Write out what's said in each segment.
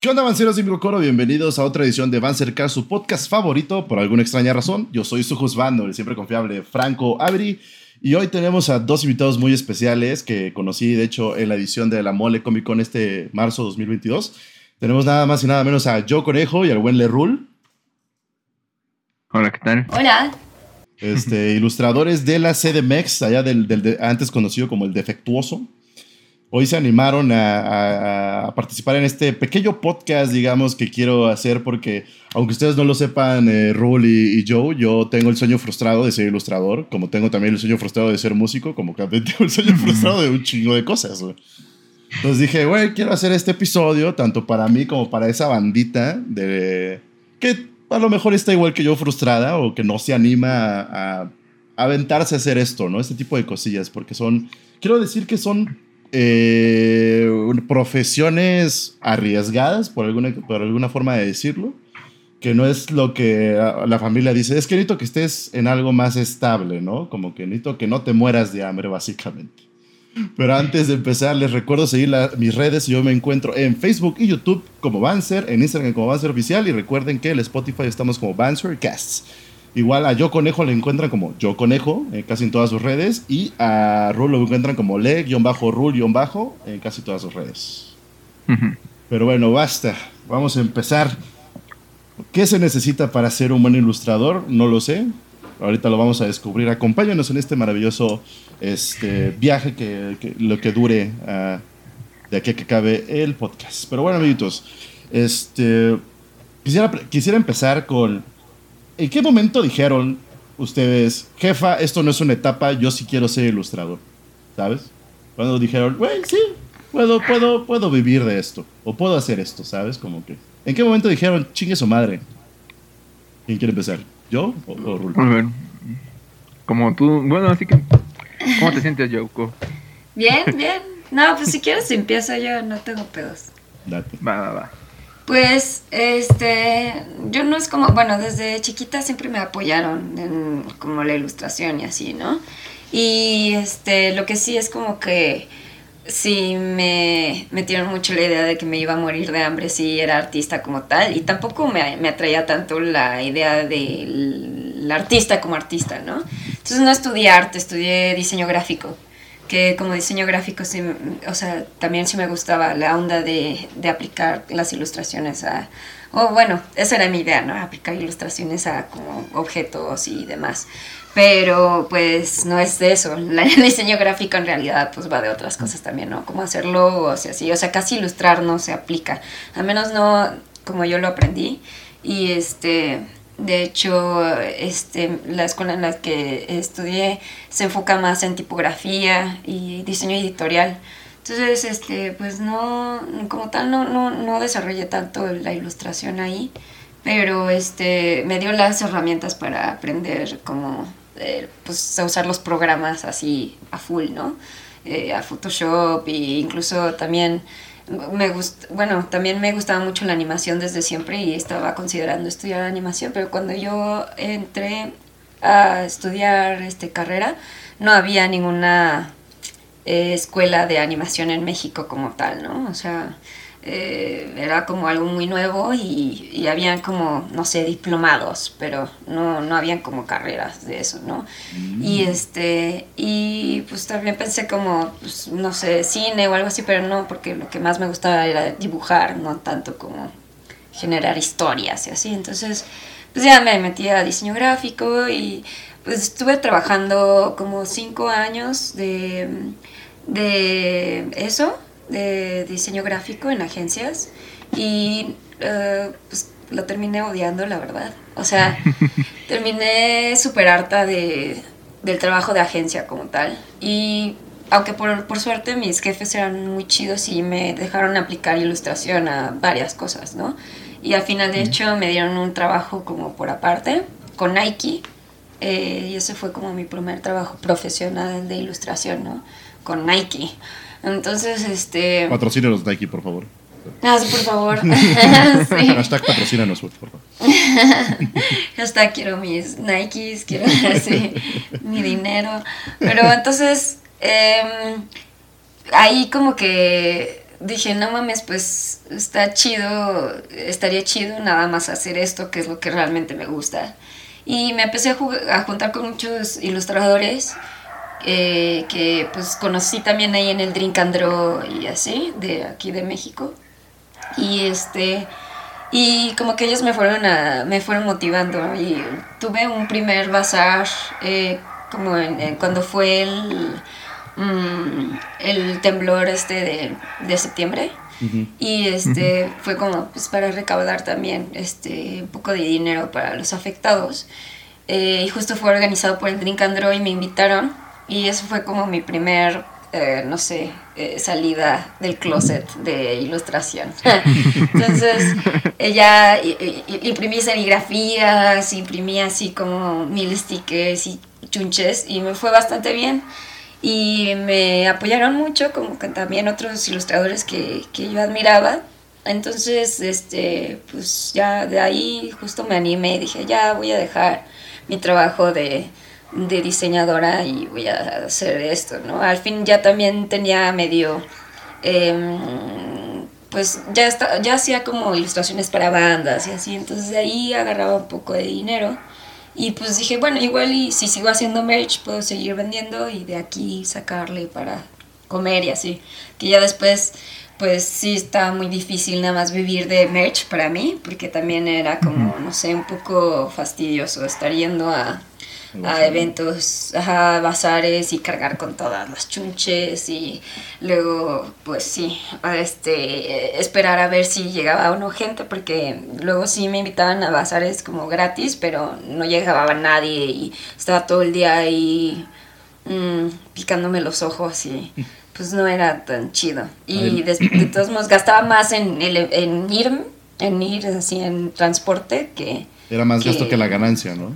¿Qué onda, Banceros de Coro? Bienvenidos a otra edición de Bancercar, su podcast favorito, por alguna extraña razón. Yo soy su juzgando, el siempre confiable Franco Avery. Y hoy tenemos a dos invitados muy especiales que conocí, de hecho, en la edición de la Mole Comic Con este marzo 2022. Tenemos nada más y nada menos a Joe Conejo y al buen Lerul. Hola, ¿qué tal? Hola. Este, ilustradores de la CDMX, allá del, del antes conocido como el Defectuoso hoy se animaron a, participar en este pequeño podcast, digamos, que quiero hacer porque, aunque ustedes no lo sepan, eh, Rule y, Joe, yo tengo el sueño frustrado de ser ilustrador, como tengo también el sueño frustrado de ser músico, como también tengo el sueño frustrado de un chingo de cosas. Entonces dije, güey, quiero hacer este episodio, tanto para mí como para esa bandita de que a lo mejor está igual que yo frustrada o que no se anima a, a aventarse a hacer esto, ¿no? Este tipo de cosillas, porque son, quiero decir que son eh, profesiones arriesgadas, por alguna, por alguna forma de decirlo, que no es lo que la familia dice, es que necesito que estés en algo más estable, ¿no? Como que necesito que no te mueras de hambre, básicamente. Pero antes de empezar, les recuerdo seguir mis redes. Yo me encuentro en Facebook y YouTube como Banzer, en Instagram como Banzer Oficial y recuerden que en Spotify estamos como Banzer Casts. Igual a Yo Conejo le encuentran como Yo Conejo en casi en todas sus redes. Y a Rul lo encuentran como le-rul-bajo en casi todas sus redes. Pero bueno, basta. Vamos a empezar. ¿Qué se necesita para ser un buen ilustrador? No lo sé. Ahorita lo vamos a descubrir. Acompáñanos en este maravilloso este, viaje que, lo que dure uh, de aquí a que acabe el podcast. Pero bueno, amiguitos, este, quisiera, quisiera empezar con ¿En qué momento dijeron ustedes, jefa, esto no es una etapa, yo sí quiero ser ilustrador? ¿Sabes? Cuando dijeron, güey, sí, puedo, puedo, puedo vivir de esto, o puedo hacer esto, ¿sabes? Como que. ¿En qué momento dijeron, chingue su madre? ¿Quién quiere empezar? ¿Yo o, o Rul? A ver. Como tú, bueno, así que. ¿Cómo te sientes, Yoko? Bien, bien. No, pues si quieres empiezo yo, no tengo pedos. Date. Va, va, va. Pues, este, yo no es como, bueno, desde chiquita siempre me apoyaron en como la ilustración y así, ¿no? Y este, lo que sí es como que sí me metieron mucho la idea de que me iba a morir de hambre si era artista como tal y tampoco me, me atraía tanto la idea del artista como artista, ¿no? Entonces no estudié arte, estudié diseño gráfico que como diseño gráfico, sí, o sea, también sí me gustaba la onda de, de aplicar las ilustraciones a, o bueno, esa era mi idea, ¿no? Aplicar ilustraciones a como objetos y demás. Pero pues no es de eso. el diseño gráfico en realidad pues va de otras cosas también, ¿no? Cómo hacerlo o sea, así. O sea, casi ilustrar no se aplica. Al menos no como yo lo aprendí. Y este, de hecho, este, la escuela en la que estudié se enfoca más en tipografía y diseño editorial. Entonces, este, pues no, como tal, no, no, no desarrollé tanto la ilustración ahí, pero este, me dio las herramientas para aprender cómo eh, pues, a usar los programas así a full, ¿no? Eh, a Photoshop e incluso también me bueno, también me gustaba mucho la animación desde siempre y estaba considerando estudiar animación, pero cuando yo entré a estudiar este carrera, no había ninguna eh, escuela de animación en México como tal, ¿no? O sea, eh, era como algo muy nuevo y, y, habían como, no sé, diplomados, pero no, no habían como carreras de eso, ¿no? Mm. Y este, y pues también pensé como, pues, no sé, cine o algo así, pero no, porque lo que más me gustaba era dibujar, no tanto como generar historias y así. Entonces, pues ya me metí a diseño gráfico y pues estuve trabajando como cinco años de, de eso de diseño gráfico en agencias y uh, pues, lo terminé odiando, la verdad. O sea, terminé súper harta de, del trabajo de agencia como tal. Y aunque por, por, suerte mis jefes eran muy chidos y me dejaron aplicar ilustración a varias cosas, ¿no? Y al final, de hecho, me dieron un trabajo como por aparte con Nike. Eh, y ese fue como mi primer trabajo profesional de ilustración, ¿no? Con Nike. Entonces, este... Patrocínanos Nike, por favor. Ah, por favor. sí. Hashtag patrocínanos, por favor. Hashtag quiero mis Nikes, quiero sí, mi dinero. Pero entonces, eh, ahí como que dije, no mames, pues está chido, estaría chido nada más hacer esto, que es lo que realmente me gusta. Y me empecé a, a juntar con muchos ilustradores eh, que pues conocí también ahí en el Drink and Draw y así, de aquí de México. Y este y como que ellos me fueron a, me fueron motivando y tuve un primer bazar eh, como en- en cuando fue el mm, el temblor este de, de septiembre. Y este fue como pues para recaudar también este un poco de dinero para los afectados. Eh, y justo fue organizado por el Drink and Draw y me invitaron y eso fue como mi primer eh, no sé eh, salida del closet de ilustración entonces ella imprimí serigrafías imprimí así como mil stickers y chunches y me fue bastante bien y me apoyaron mucho, como que también otros ilustradores que, que yo admiraba. Entonces, este, pues ya de ahí justo me animé y dije, ya voy a dejar mi trabajo de, de diseñadora y voy a hacer esto, ¿no? Al fin ya también tenía medio, em, pues ya, está, ya hacía como ilustraciones para bandas y así, entonces de ahí agarraba un poco de dinero. Y pues dije, bueno, igual y si sigo haciendo merch puedo seguir vendiendo y de aquí sacarle para comer y así. Que ya después, pues sí está muy difícil nada más vivir de merch para mí, porque también era como, no sé, un poco fastidioso estar yendo a, a eventos, a bazares y cargar con todas las chunches y luego, pues sí, este, esperar a ver si llegaba o no gente, porque luego sí me invitaban a bazares como gratis, pero no llegaba nadie y estaba todo el día ahí mm, picándome los ojos y pues no era tan chido. Y des- de, todos modos gastaba más en, el, en ir, en ir así en transporte que... Era más gasto que la ganancia, ¿no?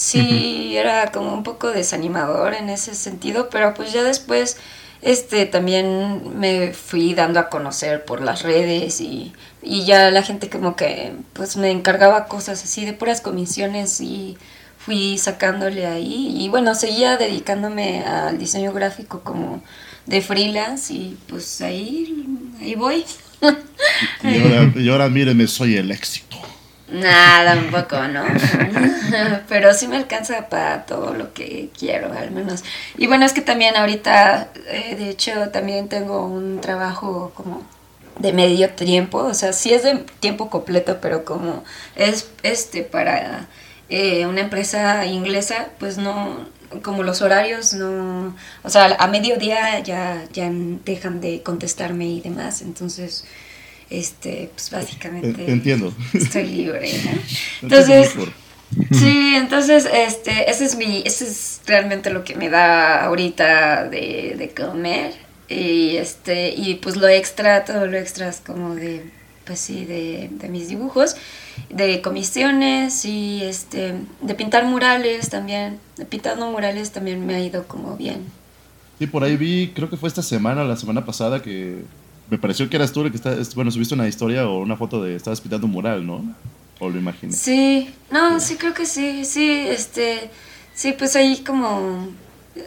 Sí, era como un poco desanimador en ese sentido, pero pues ya después este también me fui dando a conocer por las redes y, y ya la gente como que pues me encargaba cosas así de puras comisiones y fui sacándole ahí y bueno, seguía dedicándome al diseño gráfico como de freelance y pues ahí, ahí voy. Y ahora, y ahora soy el éxito. Nada, un poco, ¿no? Pero sí me alcanza para todo lo que quiero, al menos. Y bueno, es que también ahorita, eh, de hecho, también tengo un trabajo como de medio tiempo, o sea, sí es de tiempo completo, pero como es este para eh, una empresa inglesa, pues no, como los horarios no, o sea, a mediodía ya, ya dejan de contestarme y demás, entonces, este, pues básicamente En- Entiendo. estoy libre, ¿no? Entonces, Entonces, sí, entonces, este, ese es mi, ese es realmente lo que me da ahorita de, de comer y este, y pues lo extra, todo lo extra es como de, pues sí, de, de mis dibujos, de comisiones y este, de pintar murales también, de pintando murales también me ha ido como bien. Sí, por ahí vi, creo que fue esta semana, la semana pasada, que me pareció que eras tú el que está, es- bueno, subiste una historia o una foto de estabas pintando un mural, ¿no? O lo imaginé. Sí, no, sí creo que sí, sí, este, sí, pues ahí como,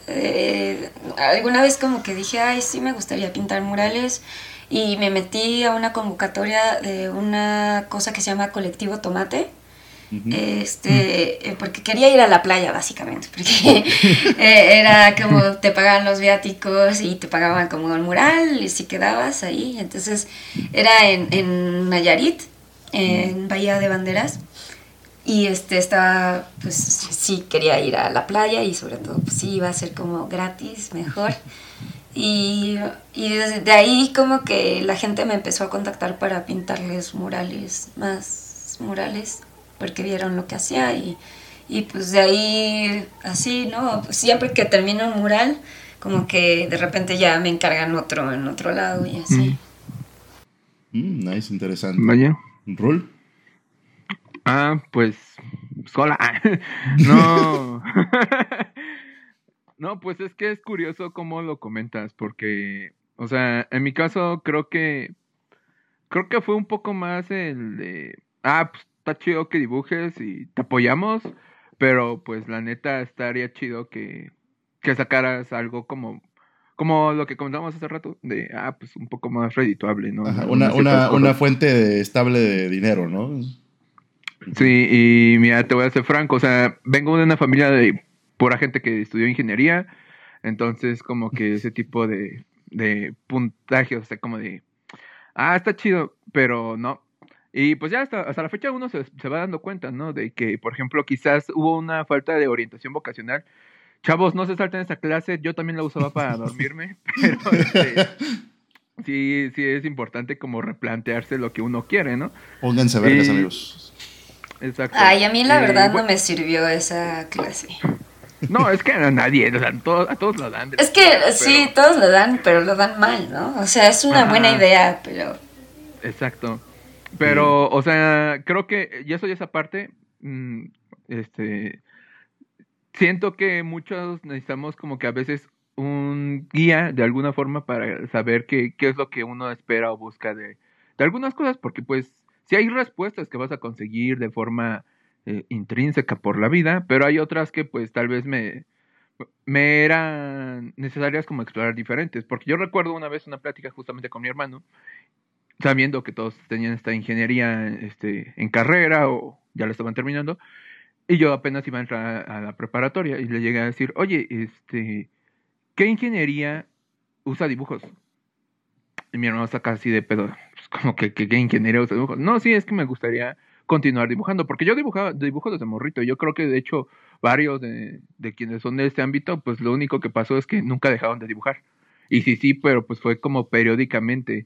eh, alguna vez como que dije, ay, sí me gustaría pintar murales y me metí a una convocatoria de una cosa que se llama Colectivo Tomate. Este, eh, porque quería ir a la playa básicamente, porque eh, era como te pagaban los viáticos y te pagaban como el mural y si quedabas ahí, entonces era en, en Nayarit, en Bahía de Banderas, y este estaba, pues sí quería ir a la playa y sobre todo pues sí iba a ser como gratis, mejor. Y, y desde ahí como que la gente me empezó a contactar para pintarles murales, más murales, porque vieron lo que hacía y, y pues de ahí así, ¿no? Siempre que termino un mural, como que de repente ya me encargan otro en otro lado y así. Mm, nice, interesante. Vaya. ¿Rul? Ah, pues. Sola. no. no, pues es que es curioso cómo lo comentas, porque, o sea, en mi caso creo que. Creo que fue un poco más el de. Ah, pues está chido que dibujes y te apoyamos, pero pues la neta estaría chido que, que sacaras algo como. como lo que comentábamos hace rato, de, ah, pues un poco más redituable, ¿no? Ajá, una, una, una, fuente estable de dinero, ¿no? Sí, y mira, te voy a ser franco, o sea, vengo de una familia de pura gente que estudió ingeniería, entonces como que ese tipo de, de puntaje, o sea, como de, ah, está chido, pero no. Y pues ya hasta, hasta la fecha uno se, se va dando cuenta, ¿no? De que, por ejemplo, quizás hubo una falta de orientación vocacional Chavos, no se salten esa clase, yo también la usaba para dormirme, pero este, sí, sí es importante como replantearse lo que uno quiere, ¿no? Pónganse vergas, amigos. Exacto. Ay, a mí la verdad no me sirvió esa clase. No, es que a nadie, o sea, a todos lo dan. Es que sí, todos lo dan, pero lo dan mal, ¿no? O sea, es una buena idea, pero... Exacto. Pero, o sea, creo que, y eso y esa parte, mm, este, siento que muchos necesitamos como que a veces un guía de alguna forma para saber qué, qué es lo que uno espera o busca de, de algunas cosas, porque pues si hay respuestas que vas a conseguir de forma eh, intrínseca por la vida, pero hay otras que pues tal vez me, me eran necesarias como explorar diferentes, porque yo recuerdo una vez una plática justamente con mi hermano, sabiendo que todos tenían esta ingeniería este, en carrera o ya lo estaban terminando, y yo apenas iba a entrar a la preparatoria y le llegué a decir, oye, este, ¿qué ingeniería usa dibujos? Y mi hermano saca así de pedo, pues como que, ¿qué ingeniería usa dibujos? No, sí, es que me gustaría continuar dibujando, porque yo dibujaba, dibujo desde morrito, yo creo que de hecho varios de, de quienes son de este ámbito, pues lo único que pasó es que nunca dejaron de dibujar. Y sí, sí, pero pues fue como periódicamente.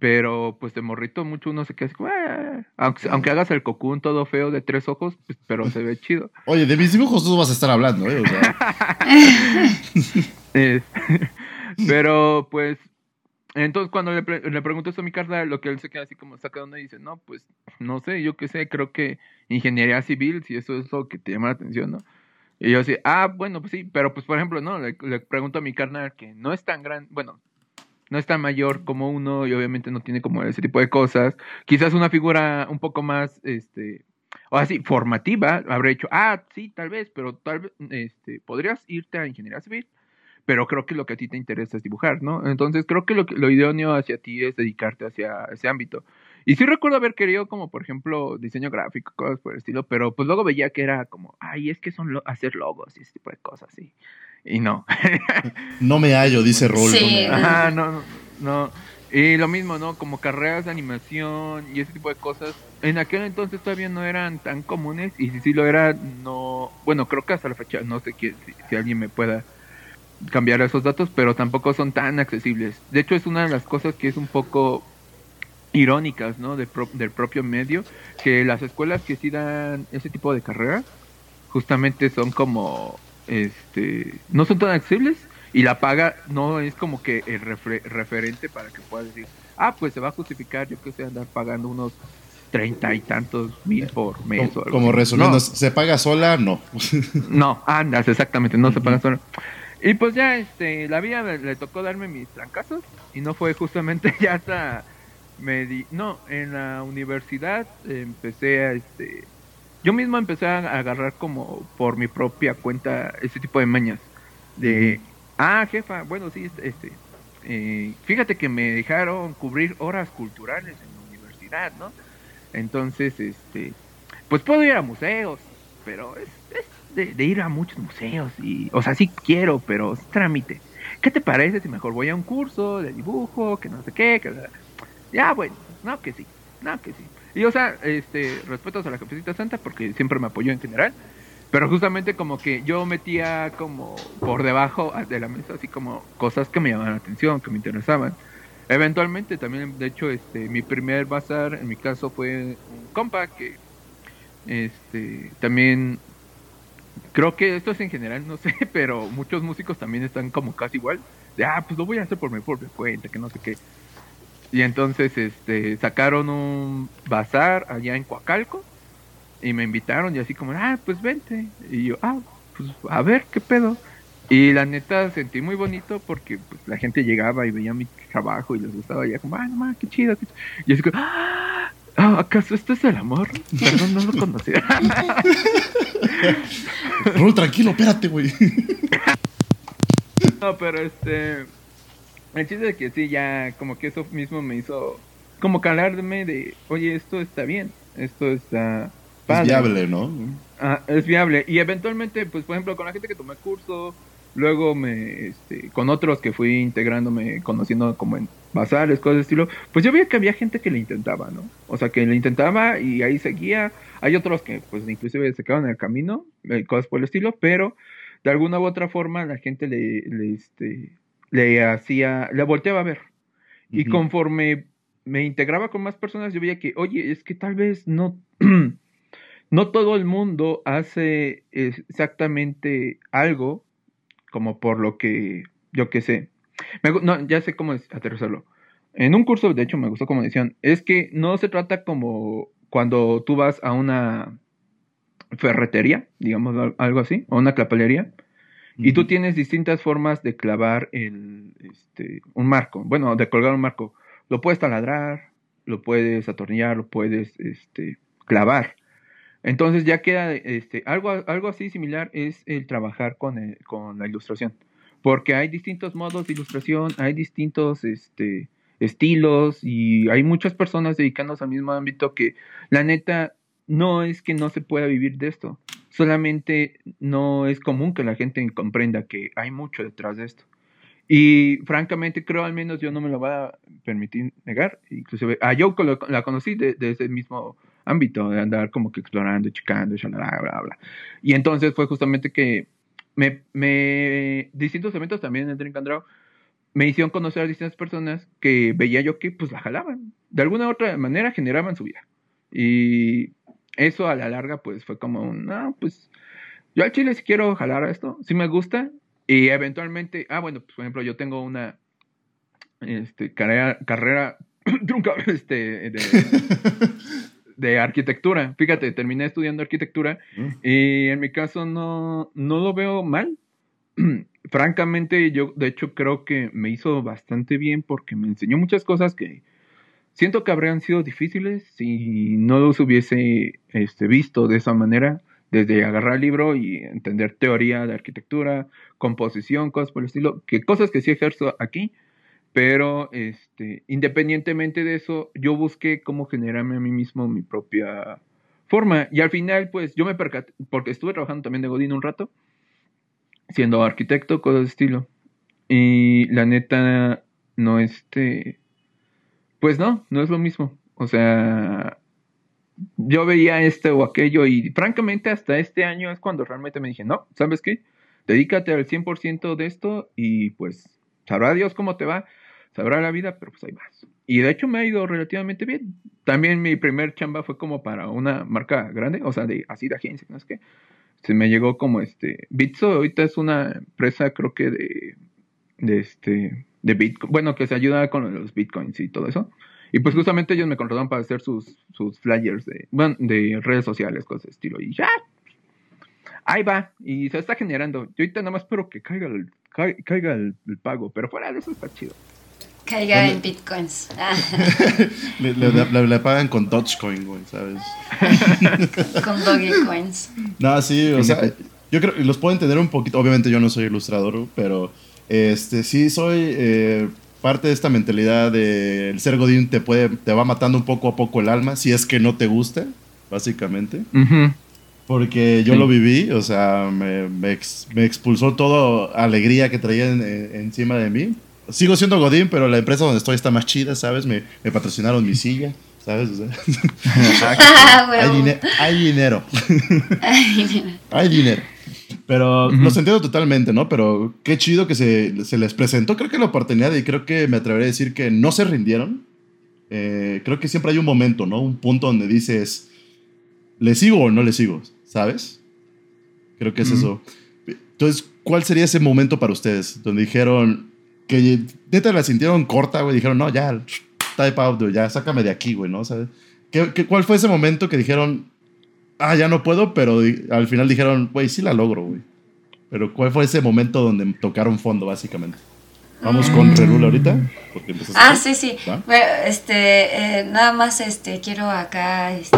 Pero pues de morrito mucho uno se queda así, ah", aunque, aunque hagas el cocún todo feo de tres ojos, pues, pero se ve chido. Oye, de mis dibujos tú vas a estar hablando, ¿eh? O sea. pero pues, entonces cuando le, le pregunto eso a mi carnal, lo que él se queda así como saca y dice, no, pues no sé, yo qué sé, creo que ingeniería civil, si eso es lo que te llama la atención, ¿no? Y yo así, ah, bueno, pues sí, pero pues por ejemplo, no, le, le pregunto a mi carnal que no es tan grande, bueno, no es tan mayor como uno y obviamente no tiene como ese tipo de cosas. Quizás una figura un poco más, este, o así, formativa, habré dicho, ah, sí, tal vez, pero tal vez, este, podrías irte a ingeniería civil, pero creo que lo que a ti te interesa es dibujar, ¿no? Entonces creo que lo, lo idóneo hacia ti es dedicarte hacia ese ámbito. Y sí recuerdo haber querido como, por ejemplo, diseño gráfico, cosas por el estilo, pero pues luego veía que era como, ay, es que son hacer logos y ese tipo de cosas, sí. Y no. no me hallo, dice Rol. Sí. Ajá, no, no. Y lo mismo, ¿no? Como carreras de animación y ese tipo de cosas. En aquel entonces todavía no eran tan comunes y si sí lo era, no... Bueno, creo que hasta la fecha, no sé si, si alguien me pueda cambiar esos datos, pero tampoco son tan accesibles. De hecho, es una de las cosas que es un poco irónicas, ¿no? del propio medio, que las escuelas que sí dan ese tipo de carreras, justamente son como este, no son tan accesibles y la paga no es como que el referente para que puedas decir, ah, pues se va a justificar, yo que sé, andar pagando unos treinta y tantos mil por mes. Como, como resumiendo, ¿se paga sola? No. no, andas, exactamente, no se paga sola. Y pues ya, este, la vida le, tocó darme mis trancazos y no fue justamente ya hasta, me di, no, en la universidad empecé a, este, yo mismo empecé a agarrar como por mi propia cuenta ese tipo de mañas. De, ah, jefa, bueno, sí, este, este eh, fíjate que me dejaron cubrir horas culturales en la universidad, ¿no? Entonces, este, pues puedo ir a museos, pero es, es de, ir a muchos museos y, o sea, sí quiero, pero es trámite. ¿Qué te parece si mejor voy a un curso de dibujo, que no sé qué, que, ya, bueno, no que sí, no que sí. Y o sea, este, respetos a la Jefecita Santa porque siempre me apoyó en general. Pero justamente como que yo metía como por debajo de la mesa así como cosas que me llamaban la atención, que me interesaban. Eventualmente también, de hecho, este, mi primer bazar en mi caso fue un compa que este, también creo que esto es en general, no sé, pero muchos músicos también están como casi igual. De, ah, pues lo voy a hacer por mi propia cuenta, que no sé qué. Y entonces este, sacaron un bazar allá en Coacalco y me invitaron y así como, ah, pues vente. Y yo, ah, pues a ver qué pedo. Y la neta sentí muy bonito porque pues, la gente llegaba y veía mi trabajo y les gustaba ya como, ah, no qué chido. Y así como, ah, ¿acaso esto es el amor? Perdón, no lo conocía. Rol, tranquilo, espérate, güey. No, pero este. El chiste es que sí, ya como que eso mismo me hizo como calarme de, oye, esto está bien, esto está padre. Es viable, ¿no? Ah, es viable. Y eventualmente, pues por ejemplo, con la gente que tomé curso, luego me, este, con otros que fui integrándome, conociendo como en bazares, cosas de estilo, pues yo veía que había gente que le intentaba, ¿no? O sea, que le intentaba y ahí seguía. Hay otros que, pues, inclusive se quedaron en el camino, eh, cosas por el estilo, pero de alguna u otra forma la gente le, le, este, le hacía, le volteaba a ver. Y conforme me integraba con más personas, yo veía que, oye, es que tal vez no, no todo el mundo hace exactamente algo como por lo que, yo qué sé. no, ya sé cómo aterrizarlo. En un curso, de hecho, me gustó como decían, es que no se trata como cuando tú vas a una ferretería, digamos algo así, o una clapalería, y tú tienes distintas formas de clavar el, este, un marco, bueno, de colgar un marco. Lo puedes taladrar, lo puedes atornillar, lo puedes este, clavar. Entonces ya queda este, algo, algo así similar es el trabajar con, con la ilustración. Porque hay distintos modos de ilustración, hay distintos este, estilos y hay muchas personas dedicándose al mismo ámbito que la neta no es que no se pueda vivir de esto, solamente no es común que la gente comprenda que hay mucho detrás de esto. Y francamente creo, al menos yo no me lo voy a permitir negar, inclusive a yo la conocí desde ese mismo ámbito, de andar como que explorando, checando, bla, bla, bla. Y entonces fue justamente que me, distintos eventos también en Drink and Draw me hicieron conocer a distintas personas que veía yo que pues la jalaban, de alguna u otra manera generaban su vida. Y eso a la larga pues fue como un, no, pues yo al chile si quiero jalar a esto, si me gusta y eventualmente, ah bueno, pues por ejemplo yo tengo una este, carrera, carrera este, de, de, arquitectura, fíjate, terminé estudiando arquitectura mm. y en mi caso no, no lo veo mal. Francamente yo de hecho creo que me hizo bastante bien porque me enseñó muchas cosas que siento que habrían sido difíciles si no los hubiese este, visto de esa manera, desde agarrar el libro y entender teoría de arquitectura, composición, cosas por el estilo, que cosas que sí ejerzo aquí, pero este, independientemente de eso, yo busqué cómo generarme a mí mismo mi propia forma. Y al final, pues yo me percaté, porque estuve trabajando también de Godín un rato, siendo arquitecto, cosas de estilo. Y la neta, no este pues no, no es lo mismo. O sea, yo veía este o aquello y francamente hasta este año es cuando realmente me dije, no, ¿sabes qué? Dedícate al 100% de esto y pues sabrá Dios cómo te va, sabrá la vida, pero pues ahí vas. Y de hecho me ha ido relativamente bien. También mi primer chamba fue como para una marca grande, o sea, de así de agencia, ¿no es que? Se me llegó como este, Bitso ahorita es una empresa creo que de, de este, de Bitcoin, bueno, que se ayuda con los Bitcoins y todo eso. Y pues justamente ellos me contrataron para hacer sus, sus flyers de, bueno, de redes sociales, cosas de estilo. Y ya, ahí va, y se está generando. Yo ahorita nada más espero que caiga el, caiga el, pago, pero fuera de eso está chido. Caiga en bitcoins. le, le, le, pagan con Dogecoin, güey, ¿sabes? con Dogecoins. No, sí, o sea, yo creo que los puedo entender un poquito. Obviamente yo no soy ilustrador, pero este, sí, soy eh, parte de esta mentalidad de el ser Godín te, puede, te va matando un poco a poco el alma, si es que no te gusta, básicamente. Porque yo lo viví, o sea, me, me, expulsó toda alegría que traía encima de mí. Sigo siendo Godín, pero la empresa donde estoy está más chida, ¿sabes? Me, me patrocinaron mi silla, ¿sabes? Ah, hay, hay dinero. hay dinero. Pero lo entiendo totalmente, ¿no? Pero qué chido que se, se, les presentó, creo que la oportunidad y creo que me atreveré a decir que no se rindieron. Eh, creo que siempre hay un momento, ¿no? Un punto donde dices, ¿le sigo o no le sigo? ¿Sabes? Creo que es eso. Entonces, ¿cuál sería ese momento para ustedes? Donde dijeron que neta la sintieron corta, güey. Dijeron, no, ya, type out, ya, sácame de aquí, güey, ¿no? ¿Sabes? ¿Qué, qué, cuál fue ese momento que dijeron, ah, ya no puedo, pero al final dijeron, güey, sí la logro, güey. Pero ¿cuál fue ese momento donde tocaron fondo, básicamente? Vamos con mm. Rerula ahorita. ah, sí, sí. Bueno, este, eh, nada más, este, quiero acá, este,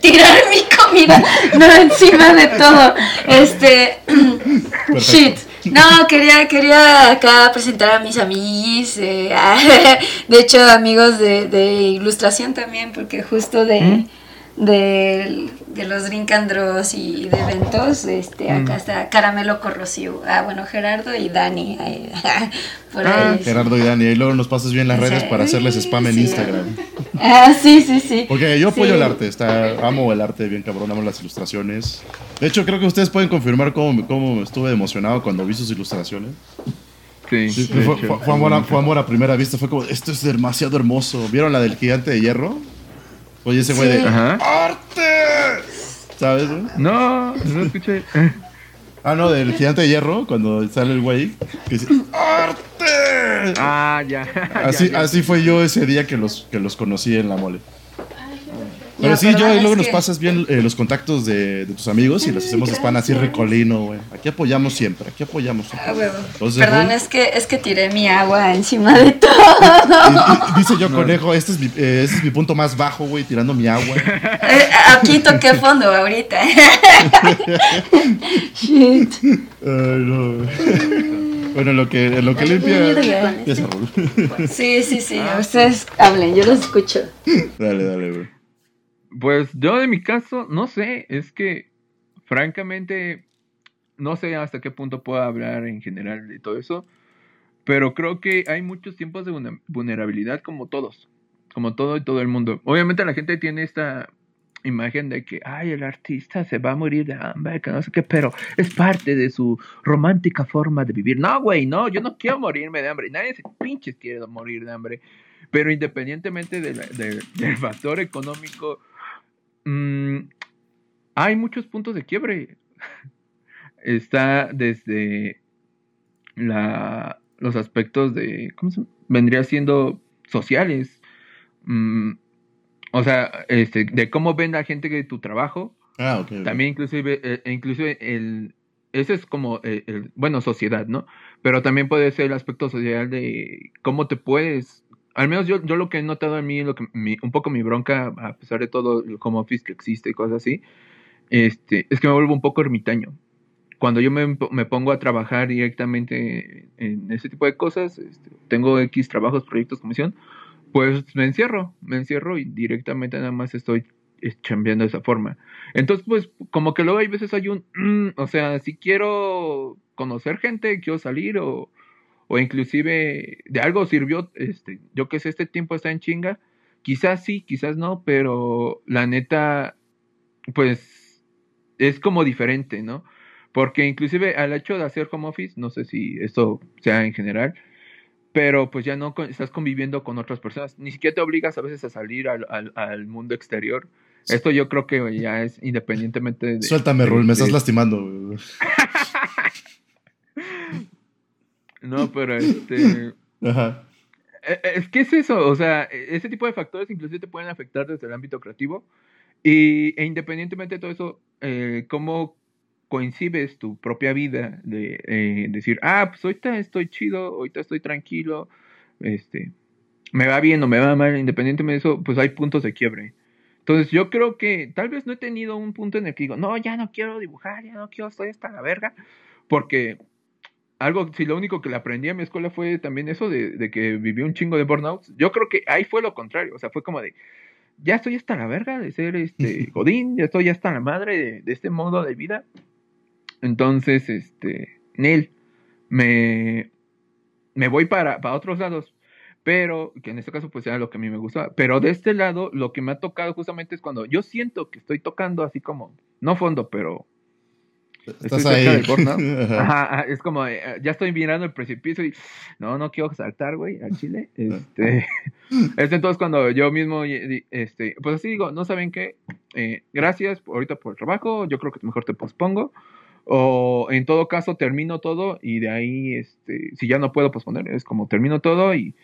tirar mi comida, no encima de todo. Este, shit. No, quería, quería acá presentar a mis amigos, eh, de hecho amigos de, de, ilustración también, porque justo de, ¿Mm? De, de, los Drinkandros y de eventos, este, acá mm. está Caramelo Corrosivo, ah, bueno, Gerardo y Dani, por ah, Gerardo y Dani, y luego nos pasas bien las redes para hacerles spam en Instagram. Ah, sí, sí, sí. Porque yo apoyo el arte, está, amo el arte, bien cabrón, amo las ilustraciones. De hecho, creo que ustedes pueden confirmar cómo, cómo estuve emocionado cuando vi sus ilustraciones. Sí, fue, fue, amor a, fue, amor a, primera vista, fue como, esto es demasiado hermoso. ¿Vieron la del gigante de hierro? Oye, ese güey de ¡Arte! ¿Sabes? No, no escuché. Ah, no, del gigante de hierro, cuando sale el güey, que dice ¡Arte! Ah, ya. Así, así fue yo ese día que los, que los conocí en la mole. Pero sí, yo y luego nos pasas bien eh, los contactos de, tus amigos y les hacemos spam así recolino, güey. Aquí apoyamos siempre, aquí apoyamos siempre. Ah, Perdón, es que, es que tiré mi agua encima de todo. dice yo, conejo, este es, mi, eh, este es mi punto más bajo, güey, tirando mi agua. Eh, aquí toqué fondo ahorita. Shit. no. Bueno, lo que, lo que limpia. Sí, sí, sí. Ustedes hablen, yo los escucho. Dale, dale, güey. Pues yo de mi caso, no sé, es que francamente no sé hasta qué punto puedo hablar en general de todo eso, pero creo que hay muchos tiempos de vulnerabilidad como todos, como todo y todo el mundo. Obviamente la gente tiene esta imagen de que, ay, el artista se va a morir de hambre, que no sé qué, pero es parte de su romántica forma de vivir. No, güey, no, yo no quiero morirme de hambre, nadie se pinches quiere morir de hambre, pero independientemente del factor económico, Mm, hay muchos puntos de quiebre. Está desde la, los aspectos de, ¿cómo se vendría siendo sociales? Mm, o sea, este, de cómo ven la gente de tu trabajo. Ah, También inclusive, eh, inclusive el, ese es como, eh, el, bueno, sociedad, ¿no? Pero también puede ser el aspecto social de cómo te puedes al menos yo, yo lo que he notado en mí, lo que un poco mi bronca, a pesar de todo el home office que existe y cosas así, este, es que me vuelvo un poco ermitaño. Cuando yo me, me pongo a trabajar directamente en ese tipo de cosas, este, tengo X trabajos, proyectos, comisión, pues me encierro, me encierro y directamente nada más estoy chambeando de esa forma. Entonces, pues, como que luego hay veces hay un, mm, o sea, si quiero conocer gente, quiero salir o o inclusive de algo sirvió, este, yo que sé, este tiempo está en chinga, quizás sí, quizás no, pero la neta, pues es como diferente, ¿no? Porque inclusive al hecho de hacer home office, no sé si esto sea en general, pero pues ya no estás conviviendo con otras personas, ni siquiera te obligas a veces a salir al, al, mundo exterior. Esto yo creo que ya es independientemente de... Suéltame, Rul, me estás lastimando. No, pero este. Ajá. E, e, es que es eso, o sea, e, ese tipo de factores inclusive te pueden afectar desde el ámbito creativo. Y, e independientemente de todo eso, eh, cómo coincides tu propia vida de eh, decir, ah, pues ahorita estoy chido, ahorita estoy tranquilo, este, me va bien o me va mal, independientemente de eso, pues hay puntos de quiebre. Entonces yo creo que tal vez no he tenido un punto en el que digo, no, ya no quiero dibujar, ya no quiero, estoy hasta la verga, porque algo, si lo único que le aprendí a mi escuela fue también eso de, que viví un chingo de burnouts, yo creo que ahí fue lo contrario, o sea, fue como de, ya estoy hasta la verga de ser este Godín, ya estoy hasta la madre de, este modo de vida. Entonces, este, Neil, me, me voy para, para otros lados, pero que en este caso pues era lo que a mí me gustaba. Pero de este lado, lo que me ha tocado justamente es cuando yo siento que estoy tocando así como, no fondo, pero Estás ahí. Ajá, es como, eh, ya estoy mirando el precipicio y no, no quiero saltar, güey, al chile. Este, es entonces cuando yo mismo, este, pues así digo, no saben qué, eh, gracias ahorita por el trabajo, yo creo que mejor te pospongo. O en todo caso termino todo y de ahí, este, si ya no puedo posponer, es como termino todo y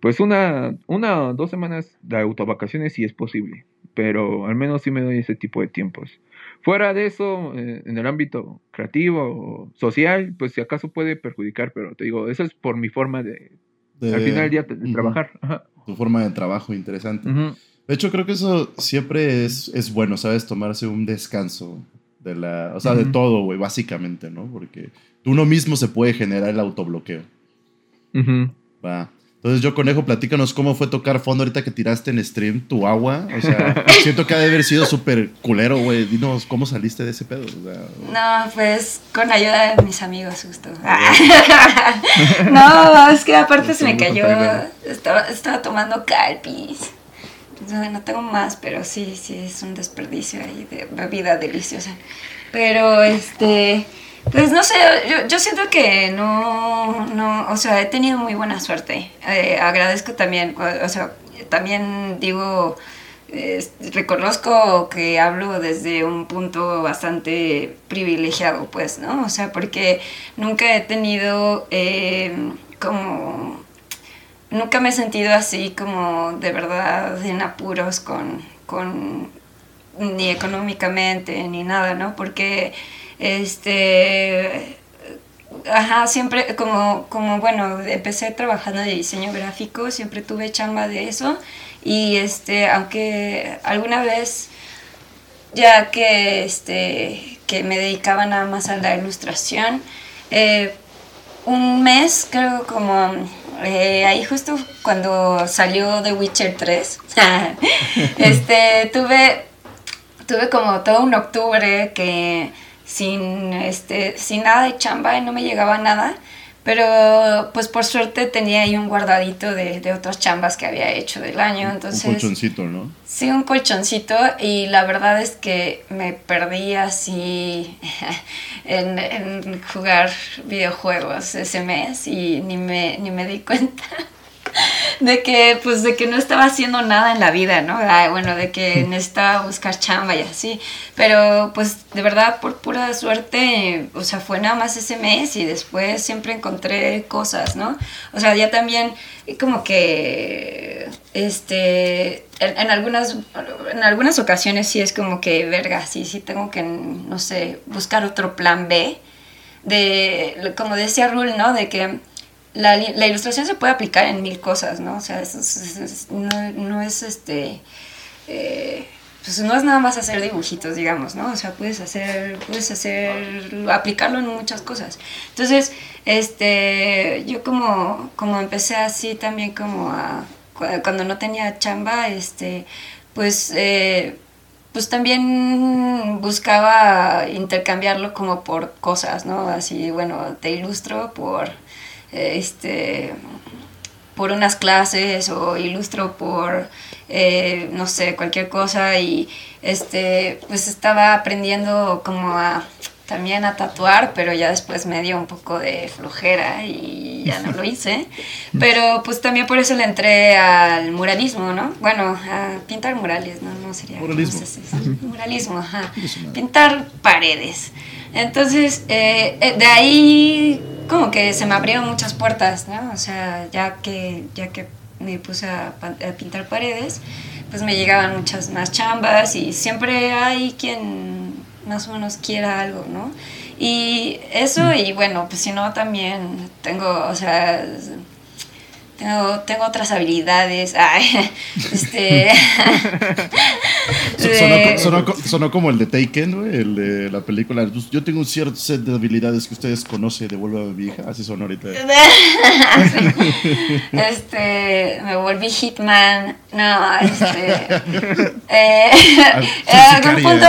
pues una, una o dos semanas de autovacaciones si es posible. Pero al menos sí me doy ese tipo de tiempos. Fuera de eso, eh, en el ámbito creativo o social, pues si acaso puede perjudicar, pero te digo, eso es por mi forma de, al final del día, de, trabajar. Tu forma de trabajo interesante. De hecho, creo que eso siempre es, es bueno, ¿sabes? Tomarse un descanso De la, o sea, de todo, güey, básicamente, ¿no? Porque uno mismo se puede generar el autobloqueo. Va. Entonces, yo, Conejo, platícanos cómo fue tocar fondo ahorita que tiraste en stream tu agua. O sea, siento que ha de haber sido súper culero, güey. Dinos cómo saliste de ese pedo. no, pues con ayuda de mis amigos, justo. no, es que aparte se me cayó. Estaba, estaba tomando calpis. No tengo más, pero sí, sí, es un desperdicio ahí de bebida deliciosa. Pero este. Pues no sé, yo, yo, siento que no, no, o sea, he tenido muy buena suerte. Eh, agradezco también, o, sea, también digo, reconozco que hablo desde un punto bastante privilegiado, pues, ¿no? O sea, porque nunca he tenido eh, como, nunca me he sentido así como de verdad en apuros con, con ni económicamente ni nada, ¿no? Porque este, ajá, siempre, como, como, bueno, empecé trabajando de diseño gráfico, siempre tuve chamba de eso. Y este, aunque alguna vez, ya que, este, que me dedicaba nada más a la ilustración, eh, un mes, creo como eh, ahí justo cuando salió The Witcher 3, este, tuve, tuve como todo un octubre que sin, este, sin nada de chamba y no me llegaba nada. Pero pues por suerte tenía ahí un guardadito de, de otras chambas que había hecho del año. Entonces, un colchoncito, ¿no? Sí, un colchoncito y la verdad es que me perdí así en, en jugar videojuegos ese mes y ni me, ni me di cuenta de que pues de que no estaba haciendo nada en la vida, ¿no? bueno, de que necesitaba buscar chamba y así, pero pues de verdad por pura suerte, o sea, fue nada más ese mes y después siempre encontré cosas, ¿no? O sea, ya también como que este en, algunas en algunas ocasiones sí es como que verga, sí sí tengo que no sé, buscar otro plan B de como decía Rule, ¿no? De que la, ilustración se puede aplicar en mil cosas, ¿no? O sea, no, no, es este... Eh, pues no es nada más hacer dibujitos, digamos, ¿no? O sea, puedes hacer, puedes hacer, aplicarlo en muchas cosas. Entonces, este, yo como, como empecé así también como a, cuando no tenía chamba, este, pues, eh, pues también buscaba intercambiarlo como por cosas, ¿no? Así, bueno, te ilustro por este, por unas clases o ilustro por, eh, no sé, cualquier cosa y este, pues estaba aprendiendo como a también a tatuar, pero ya después me dio un poco de flojera y ya no lo hice. Pero pues también por eso le entré al muralismo, ¿no? Bueno, a pintar murales, ¿no? No sería... Muralismo. muralismo, ajá. Pintar paredes. Entonces, eh, eh, de ahí como que se me abrieron muchas puertas, ¿no? O sea, ya que, ya que me puse a, pintar paredes, pues me llegaban muchas más chambas y siempre hay quien más o menos quiera algo, ¿no? Y eso, y bueno, pues si no, también tengo, o sea, tengo, tengo otras habilidades. este. sonó, como el de Taken, el de la película. Yo tengo un cierto set de habilidades que ustedes conocen de Vuelva a mi vieja. Así sonó ahorita. este. Me volví Hitman. No, este. Eh, en algún punto.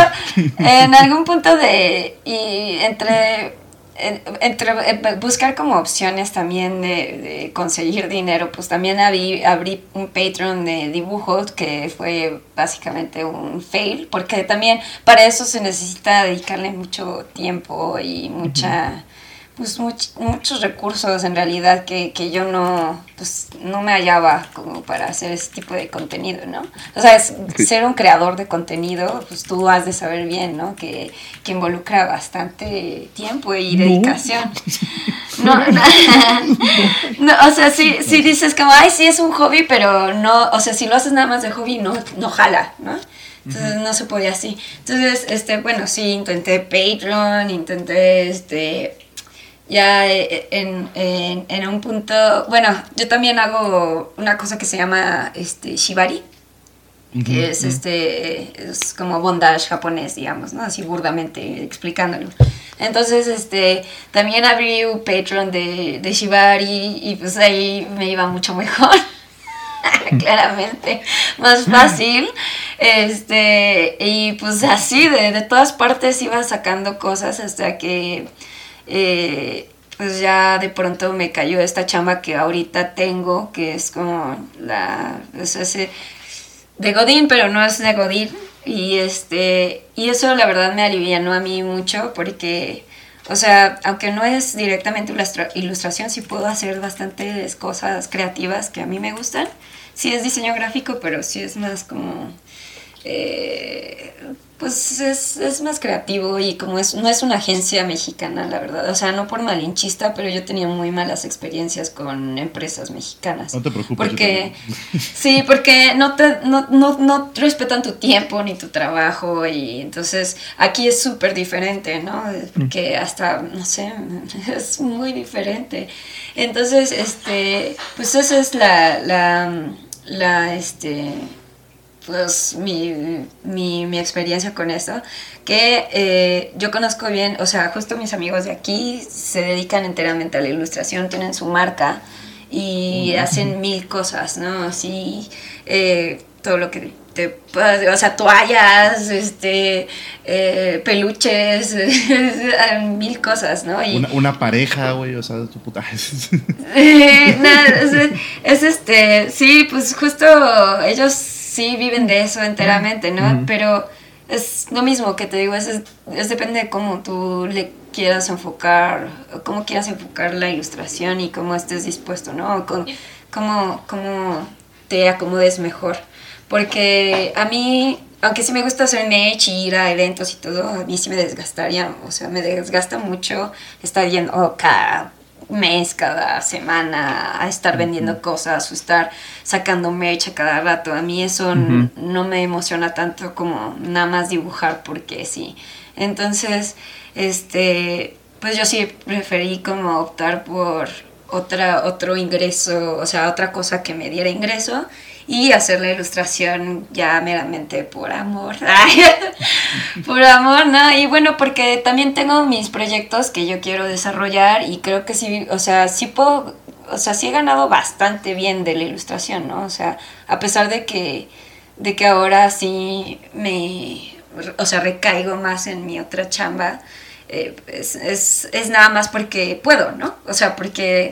En algún punto de. Y entre entre eh, buscar como opciones también de, conseguir dinero, pues también abrí, abrí, un Patreon de dibujos que fue básicamente un fail, porque también para eso se necesita dedicarle mucho tiempo y mucha pues muchos recursos en realidad que, que, yo no, pues, no me hallaba como para hacer ese tipo de contenido, ¿no? O sea, ser un creador de contenido, pues tú has de saber bien, ¿no? Que, que involucra bastante tiempo y dedicación. No, no, o sea, sí, sí dices como, ay, sí es un hobby, pero no, o sea, si lo haces nada más de hobby, no, no jala, ¿no? Entonces no se podía así. Entonces, este, bueno, sí, intenté Patreon, intenté, este, ya eh, en, en, en, un punto, bueno, yo también hago una cosa que se llama este, shibari, que es este, es como bondage japonés, digamos, ¿no? Así burdamente explicándolo. Entonces, este, también abrí un Patreon de, de Shibari y pues ahí me iba mucho mejor. claramente más fácil este y pues así de, de, todas partes iba sacando cosas hasta que eh, pues ya de pronto me cayó esta chamba que ahorita tengo que es como la pues ese de Godín pero no es de Godín. Y este y eso la verdad me alivianó a mí mucho porque o sea, aunque no es directamente ilustración, sí puedo hacer bastantes cosas creativas que a mí me gustan. Sí es diseño gráfico, pero sí es más como... Eh, pues es, es, más creativo y como es, no es una agencia mexicana, la verdad. O sea, no por malinchista, pero yo tenía muy malas experiencias con empresas mexicanas. No te preocupes. Porque, sí, porque no, te, no, no, no respetan tu tiempo ni tu trabajo y entonces aquí es súper diferente, ¿no? Porque hasta, no sé, es muy diferente. Entonces, este, pues esa es la, la la, este, pues mi, mi, mi experiencia con esto, que eh, yo conozco bien, o sea, justo mis amigos de aquí se dedican enteramente a la ilustración, tienen su marca y hacen mil cosas, ¿no? Así, eh, todo lo que te o sea, toallas, este, eh, peluches, mil cosas, ¿no? Y, una, pareja, güey, o sea, tu puta. es, este, sí, pues justo ellos sí viven de eso enteramente, ¿no? Pero es lo mismo que te digo, es, es depende de cómo tú le quieras enfocar, cómo quieras enfocar la ilustración y cómo estés dispuesto, ¿no? Con, cómo, cómo te acomodes mejor. Porque a mí, aunque sí me gusta hacer merch y ir a eventos y todo, a mí sí me desgastaría, o sea, me desgasta mucho estar yendo cada mes, cada semana a estar vendiendo cosas o estar sacando merch a cada rato. A mí eso no me emociona tanto como nada más dibujar porque sí. Entonces, este, pues yo sí preferí como optar por otra, otro ingreso, o sea, otra cosa que me diera ingreso y hacer la ilustración ya meramente por amor. por amor, ¿no? Y bueno, porque también tengo mis proyectos que yo quiero desarrollar y creo que sí, o sea, sí puedo, o sea, sí he ganado bastante bien de la ilustración, ¿no? O sea, a pesar de que, de que ahora sí me, o sea, recaigo más en mi otra chamba. Eh, es, es, es, nada más porque puedo, ¿no? O sea, porque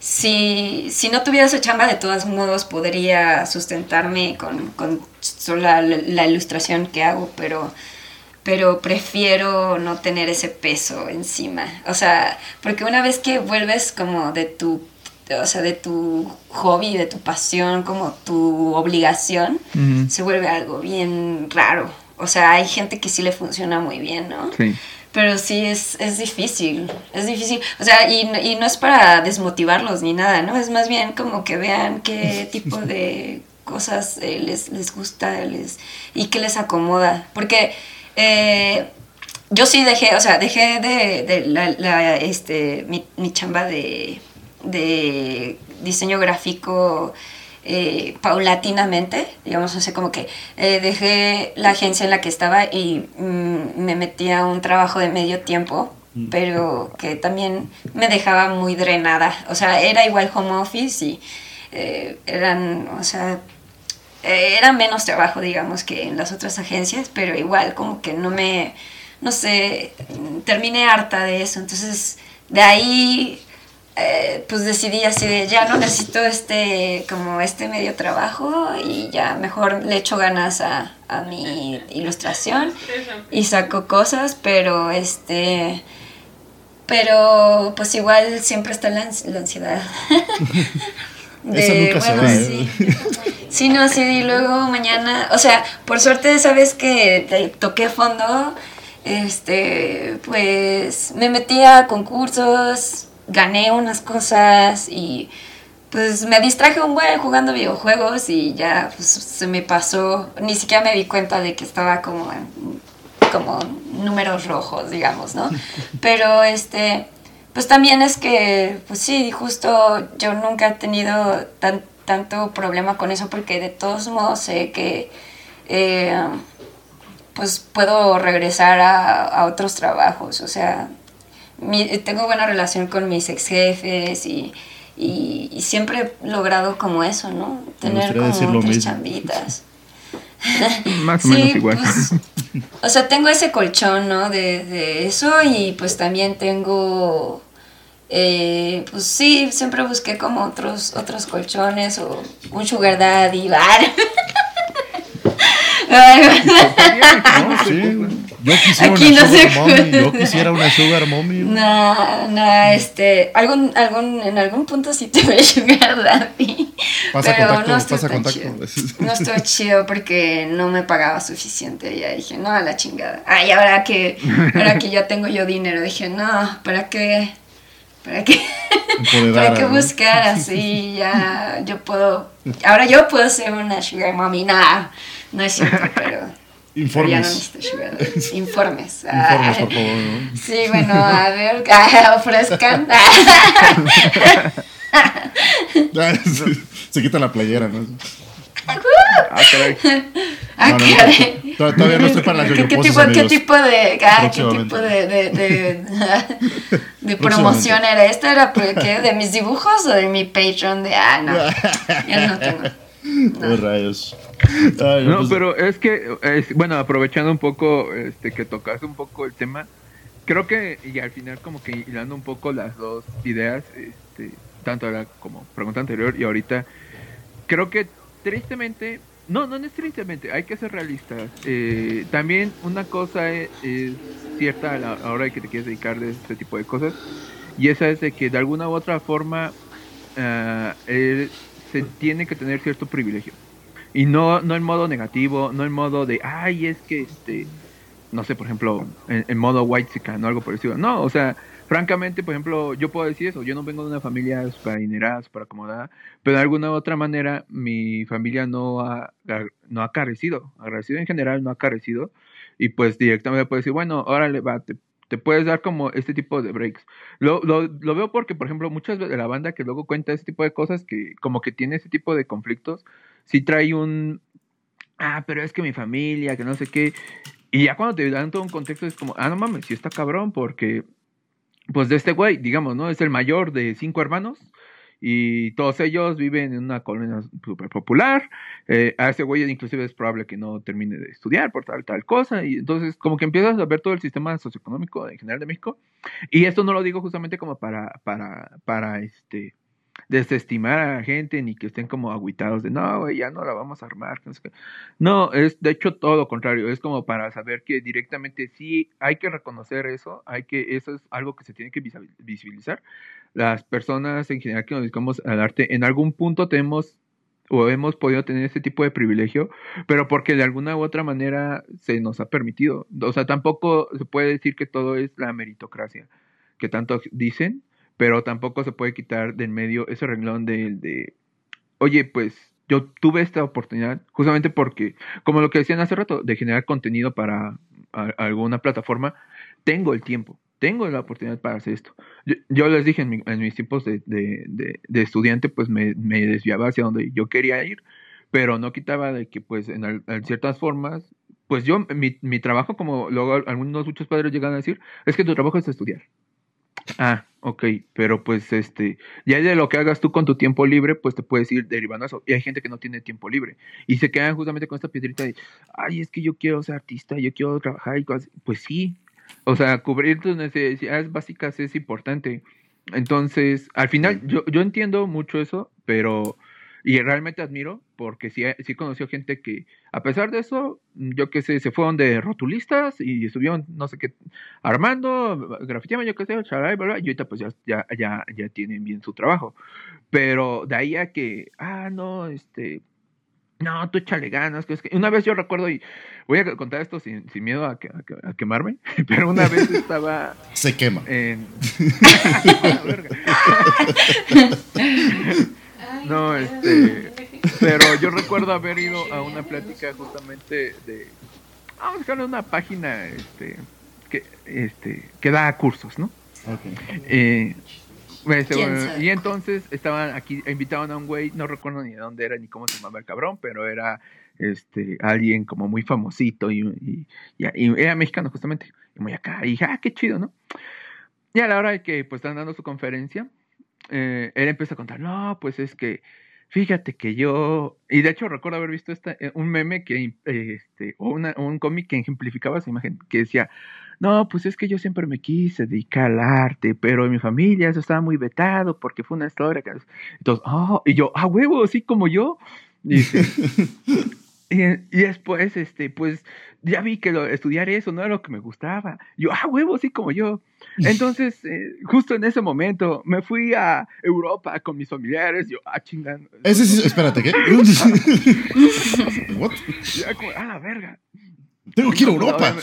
si, si no tuviera esa chamba, de todos modos podría sustentarme con, con solo la, la, ilustración que hago, pero, pero prefiero no tener ese peso encima. O sea, porque una vez que vuelves como de tu, o sea, de tu hobby, de tu pasión, como tu obligación, se vuelve algo bien raro. O sea, hay gente que sí le funciona muy bien, ¿no? Sí pero sí es, es difícil, es difícil, o sea, y, y, no es para desmotivarlos ni nada, ¿no? Es más bien como que vean qué tipo de cosas eh, les, les gusta les, y qué les acomoda, porque eh, yo sí dejé, o sea, dejé de, de la, la, este, mi, mi chamba de, de diseño gráfico eh, paulatinamente, digamos, o sea, como que eh, dejé la agencia en la que estaba y mm, me metí a un trabajo de medio tiempo, mm. pero que también me dejaba muy drenada, o sea, era igual home office y eh, eran, o sea, era menos trabajo, digamos, que en las otras agencias, pero igual como que no me, no sé, terminé harta de eso, entonces de ahí eh, pues decidí así de ya no necesito este como este medio trabajo y ya mejor le echo ganas a, a mi ilustración y saco cosas pero este pero pues igual siempre está la, ansiedad. De, Eso nunca se sí. sí no sí y luego mañana o sea por suerte sabes que toqué fondo este pues me metí a concursos gané unas cosas y pues me distraje un buen jugando videojuegos y ya pues, se me pasó, ni siquiera me di cuenta de que estaba como como números rojos, digamos, ¿no? Pero este, pues también es que, pues sí, justo yo nunca he tenido tan, tanto problema con eso porque de todos modos sé que eh, pues puedo regresar a, otros trabajos. O sea, tengo buena relación con mis ex jefes y, y, siempre he logrado como eso, ¿no? Tener como otras chambitas. Más o menos igual. Pues, o sea, tengo ese colchón, ¿no? De, de eso y pues también tengo... Eh, pues sí, siempre busqué como otros, otros colchones o un sugar daddy, bar. Yo quisiera Aquí una no sugar mommy. Yo quisiera una sugar mommy. No, no, este, algún, algún, en algún punto sí tuve sugar daddy. Pasa pero contacto, no pasa contacto. Chido. No estuvo chido porque no me pagaba suficiente. Ya dije, no, a la chingada. Ay, ahora que, ahora que ya tengo yo dinero, dije, no, ¿para qué? ¿Para qué? ¿Para qué buscar así? Ya, yo puedo, ahora yo puedo ser una sugar mommy. Nada, no es cierto, pero... Informes. Informes. Informes, por favor. ¿no? Sí, bueno, a ver, ofrezcan. Se quita la playera, ¿no? Ah, caray. Ah, caray. todavía no estoy para la ¿Qué, tipo, ¿Qué tipo de, ah, ¿qué tipo de, de, de, de promoción era? ¿Esta era ¿qué, de mis dibujos o de mi Patreon? De, ah, no, ya no tengo. No. Oh, rayos. no, pues, pero es que, bueno, aprovechando un poco este, que tocas un poco el tema, creo que, y al final como que hilando un poco las dos ideas, este, tanto la como pregunta anterior y ahorita, creo que tristemente, no, no, es tristemente, hay que ser realistas. Eh, también una cosa es, cierta a la hora de que te quieres dedicar de este tipo de cosas, y esa es de que de alguna u otra forma uh, se tiene que tener cierto privilegio. Y no, no en modo negativo, no en modo de, ay, es que, este, no sé, por ejemplo, en, modo white o algo por decirlo. No, o sea, francamente, por ejemplo, yo puedo decir eso, yo no vengo de una familia super adinerada, super acomodada, pero de alguna u otra manera mi familia no ha, no ha carecido, agradecido en general no ha carecido, y pues directamente puedo decir, bueno, órale, va, te, te puedes dar como este tipo de breaks. Lo, lo, lo, veo porque, por ejemplo, muchas de la banda que luego cuenta este tipo de cosas, que como que tiene ese tipo de conflictos, si trae un, ah, pero es que mi familia, que no sé qué. Y ya cuando te dan todo un contexto es como, ah, no mames, sí está cabrón, porque, pues de este güey, digamos, ¿no? Es el mayor de cinco hermanos y todos ellos viven en una colonia súper popular. Eh, a ese güey inclusive es probable que no termine de estudiar por tal, tal cosa. Y entonces como que empiezas a ver todo el sistema socioeconómico en general de México. Y esto no lo digo justamente como para, para, para este desestimar a la gente ni que estén como aguitados de no, güey, ya no la vamos a armar. No, es de hecho todo lo contrario, es como para saber que directamente sí hay que reconocer eso, hay que, eso es algo que se tiene que visibilizar. Las personas en general que nos dedicamos al arte, en algún punto tenemos o hemos podido tener ese tipo de privilegio, pero porque de alguna u otra manera se nos ha permitido. O sea, tampoco se puede decir que todo es la meritocracia, que tanto dicen, pero tampoco se puede quitar de en medio ese renglón de, de, oye, pues yo tuve esta oportunidad justamente porque, como lo que decían hace rato, de generar contenido para alguna plataforma, tengo el tiempo, tengo la oportunidad para hacer esto. Yo, les dije en, mis tiempos de, de, de, estudiante, pues me, me, desviaba hacia donde yo quería ir, pero no quitaba de que, pues, en, en ciertas formas, pues yo, mi, mi trabajo, como luego algunos muchos padres llegan a decir, es que tu trabajo es estudiar. Ah, ok, pero pues este, ya de lo que hagas tú con tu tiempo libre, pues te puedes ir derivando eso. Y hay gente que no tiene tiempo libre y se quedan justamente con esta piedrita de, ay, es que yo quiero ser artista, yo quiero trabajar y cosas. Pues sí, o sea, cubrir tus necesidades básicas es importante. Entonces, al final, yo, yo entiendo mucho eso, pero y realmente admiro porque sí, sí conoció gente que, a pesar de eso, yo qué sé, se fueron de rotulistas y estuvieron, no sé qué, armando, grafiteando, yo qué sé, chalai, y ahorita pues ya, ya, ya, ya tienen bien su trabajo. Pero de ahí a que, ah, no, este, no, tú échale ganas. Que Una vez yo recuerdo, y voy a contar esto sin, sin miedo a, a, quemarme, pero una vez estaba. Se quema. En... No, este. Pero yo recuerdo haber ido a una plática justamente de. Vamos a buscarle una página este, que, este, que da cursos, ¿no? Okay. Eh, pues, y entonces estaban aquí, invitaban a un güey, no recuerdo ni de dónde era ni cómo se llamaba el cabrón, pero era este, alguien como muy famosito y, era mexicano justamente, y muy acá, y dije, ah, qué chido, ¿no? Y a la hora de que pues están dando su conferencia, eh, él empieza a contar, no, pues es que, fíjate que yo, y de hecho recuerdo haber visto esta, eh, un meme que, este, o un cómic que ejemplificaba esa imagen, que decía, no, pues es que yo siempre me quise dedicar al arte, pero en mi familia eso estaba muy vetado porque fue una historia que... Entonces, oh, y yo, ah, huevo, así como yo. Y, y, después, este, pues, ya vi que estudiar eso no era lo que me gustaba. yo, ah, huevo, así como yo. Entonces, eh, justo en ese momento, me fui a Europa con mis familiares. Yo, ah, chingando. Ese sí, espérate, ¿qué? ¿What? Ya, como, ah, la verga. Tengo que ir a Europa.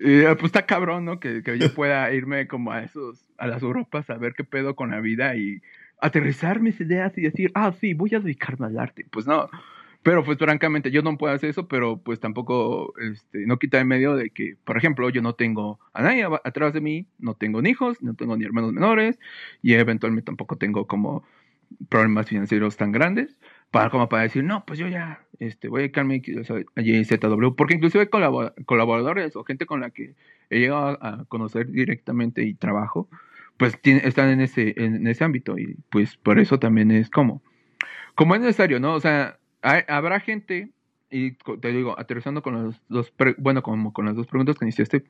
y, pues está cabrón, ¿no? Que, que, yo pueda irme como a esos, a las Europas a ver qué pedo con la vida y aterrizar mis ideas y decir, ah, sí, voy a dedicarme al arte. Pues no. Pero pues francamente yo no puedo hacer eso, pero pues tampoco este, no quita en medio de que, por ejemplo, yo no tengo a nadie atrás de mí, no tengo ni hijos, no tengo ni hermanos menores y eventualmente tampoco tengo como problemas financieros tan grandes para como para decir, no, pues yo ya este, voy a dedicarme a JZW, porque inclusive colaboradores o gente con la que he llegado a conocer directamente y trabajo, pues están en ese, en ese ámbito y pues por eso también es como, como es necesario, ¿no? O sea, habrá gente, y te digo, aterrizando con las dos, bueno, como con las dos preguntas que iniciaste,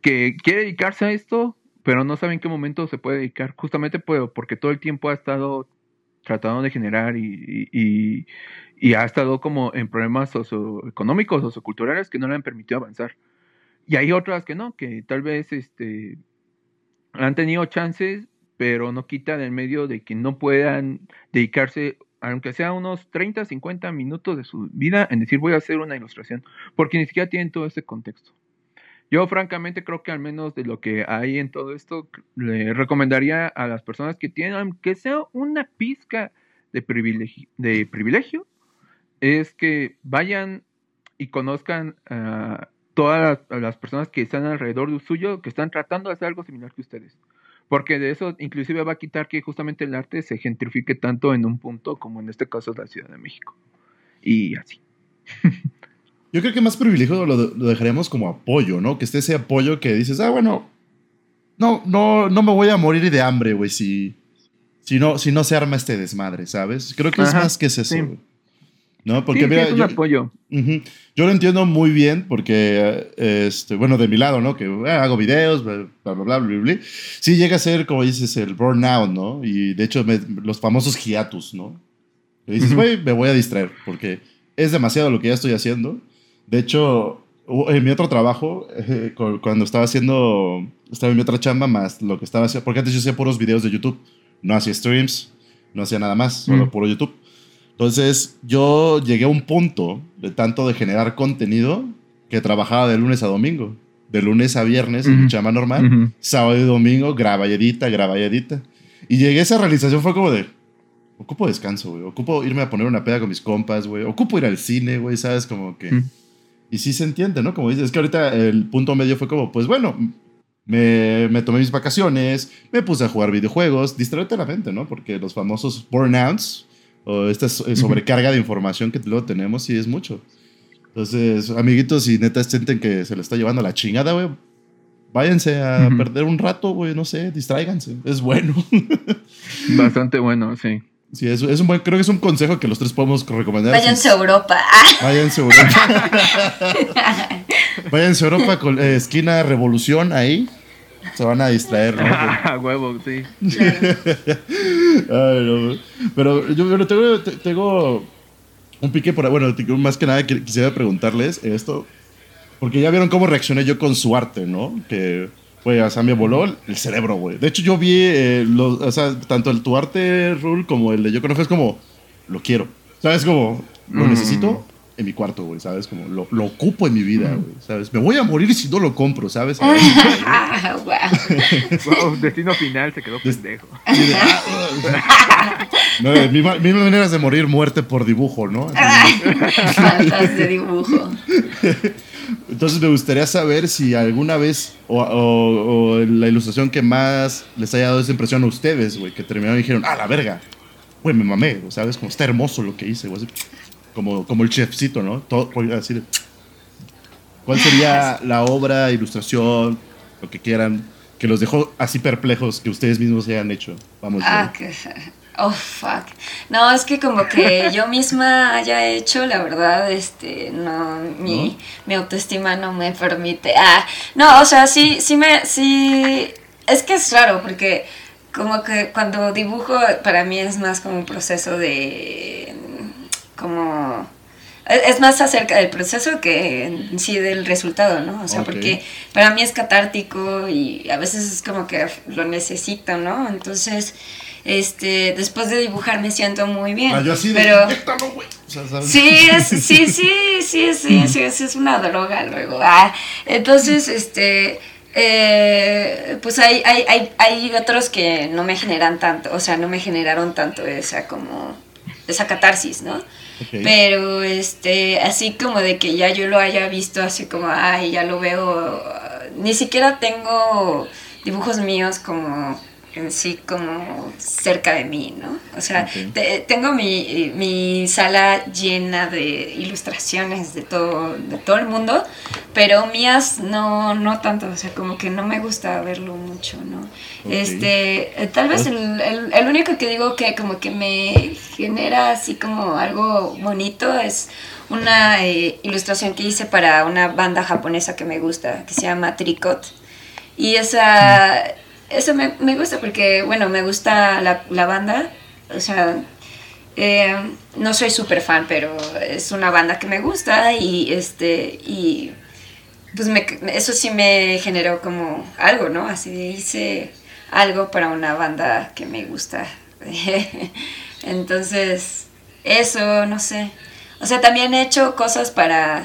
que quiere dedicarse a esto, pero no sabe en qué momento se puede dedicar, justamente puedo, porque todo el tiempo ha estado tratando de generar y, y, ha estado como en problemas socioeconómicos, socioculturales que no le han permitido avanzar. Y hay otras que no, que tal vez este, han tenido chances, pero no quita del medio de que no puedan dedicarse, aunque sea unos 30, 50 minutos de su vida, en decir voy a hacer una ilustración, porque ni siquiera tienen todo ese contexto. Yo francamente creo que al menos de lo que hay en todo esto, le recomendaría a las personas que tienen, que sea una pizca de privilegio, de privilegio es que vayan y conozcan a todas las, personas que están alrededor de suyo, que están tratando de hacer algo similar que ustedes. Porque de eso inclusive va a quitar que justamente el arte se gentrifique tanto en un punto como en este caso es la Ciudad de México. Y así. Yo creo que más privilegio lo, lo, dejaríamos como apoyo, ¿no? Que esté ese apoyo que dices, ah, bueno, no, no, no me voy a morir de hambre, güey, si, si, no, si no se arma este desmadre, ¿sabes? Creo que es más que eso, ¿No? Porque mira, es un yo, apoyo. yo lo entiendo muy bien porque, este, bueno, de mi lado, ¿no? Que ah, hago videos, bla, bla, bla, bla, bla, Sí llega a ser, como dices, el burnout, ¿no? Y de hecho, los famosos hiatus, ¿no? Y dices, güey, me voy a distraer porque es demasiado lo que ya estoy haciendo de hecho, en mi otro trabajo, eh, cuando estaba haciendo, estaba en mi otra chamba más lo que estaba haciendo, porque antes yo hacía puros videos de YouTube, no hacía streams, no hacía nada más, solo puro YouTube. Entonces, yo llegué a un punto de tanto de generar contenido que trabajaba de lunes a domingo. De lunes a viernes en mi chamba normal, sábado y domingo, graba y edita, graba y edita. Y llegué a esa realización, fue como de, ocupo descanso, güey. Ocupo irme a poner una peda con mis compas, güey. Ocupo ir al cine, güey, ¿sabes? Como que... Y sí se entiende, ¿no? Como dices, es que ahorita el punto medio fue como, pues bueno, me, me, tomé mis vacaciones, me puse a jugar videojuegos, distraerte la mente, ¿no? Porque los famosos burnouts o esta sobrecarga de información que luego tenemos sí es mucho. Entonces, amiguitos, si neta sienten que se le está llevando la chingada, güey, váyanse a perder un rato, güey, no sé, distráiganse. Es bueno. Bastante bueno, sí. Sí, es, es un buen, creo que es un consejo que los tres podemos recomendar. Váyanse a Europa. Váyanse a Europa. Váyanse a Europa con eh, esquina Revolución ahí. Se van a distraer, ¿no? Huevo, sí. Ay, Pero yo tengo, tengo, un pique por Bueno, más que nada quisiera preguntarles esto. Porque ya vieron cómo reaccioné yo con su arte, ¿no? Que Güey, o sea, me voló el cerebro, güey. De hecho, yo vi, eh, los, o sea, tanto el tu arte, Rule, como el de Yo Conozco, es como, lo quiero. ¿Sabes? Como, lo mm. necesito en mi cuarto, güey, ¿sabes? Como, lo, lo ocupo en mi vida, güey, ¿sabes? Me voy a morir si no lo compro, ¿sabes? wow. wow. Destino final, se quedó pendejo. no, mi, mi manera de morir, muerte por dibujo, ¿no? de dibujo. Entonces me gustaría saber si alguna vez, o, la ilustración que más les haya dado esa impresión a ustedes, güey, que terminaron y dijeron, ah, la verga, güey, me mamé, ¿sabes? Como está hermoso lo que hice, güey. Como, como el chefcito, ¿no? Todo, a decir, ¿cuál sería la obra, ilustración, lo que quieran, que los dejó así perplejos que ustedes mismos se hayan hecho? Vamos. Ah, que... Oh, fuck. No, es que como que yo misma haya hecho, la verdad, este, no, mi, mi autoestima no me permite. Ah, no, o sea, sí, sí me, sí, es que es raro porque como que cuando dibujo para mí es más como un proceso de, como, es más acerca del proceso que en sí del resultado, ¿no? O sea, porque para mí es catártico y a veces es como que lo necesito, ¿no? Entonces este, después de dibujar me siento muy bien. Ah, yo así de, pero sí, sí, sí, sí, sí, sí, es una droga luego. Ah, entonces, este, eh, pues hay, hay, hay, hay otros que no me generan tanto, o sea, no me generaron tanto esa como, esa catarsis, ¿no? Pero, este, así como de que ya yo lo haya visto, así como, ay, ya lo veo, ni siquiera tengo dibujos míos como en sí como cerca de mí, ¿no? O sea, tengo mi, mi, sala llena de ilustraciones de todo, de todo el mundo, pero mías no, no tanto, o sea, como que no me gusta verlo mucho, ¿no? Este, eh, tal vez pues el, el, el, único que digo que como que me genera así como algo bonito es una eh, ilustración que hice para una banda japonesa que me gusta, que se llama Tricot. Y esa eso me, me, gusta porque, bueno, me gusta la, la banda. O sea, eh, no soy súper fan, pero es una banda que me gusta y, este, y pues me, eso sí me generó como algo, ¿no? Así hice algo para una banda que me gusta. Entonces, eso, no sé. O sea, también he hecho cosas para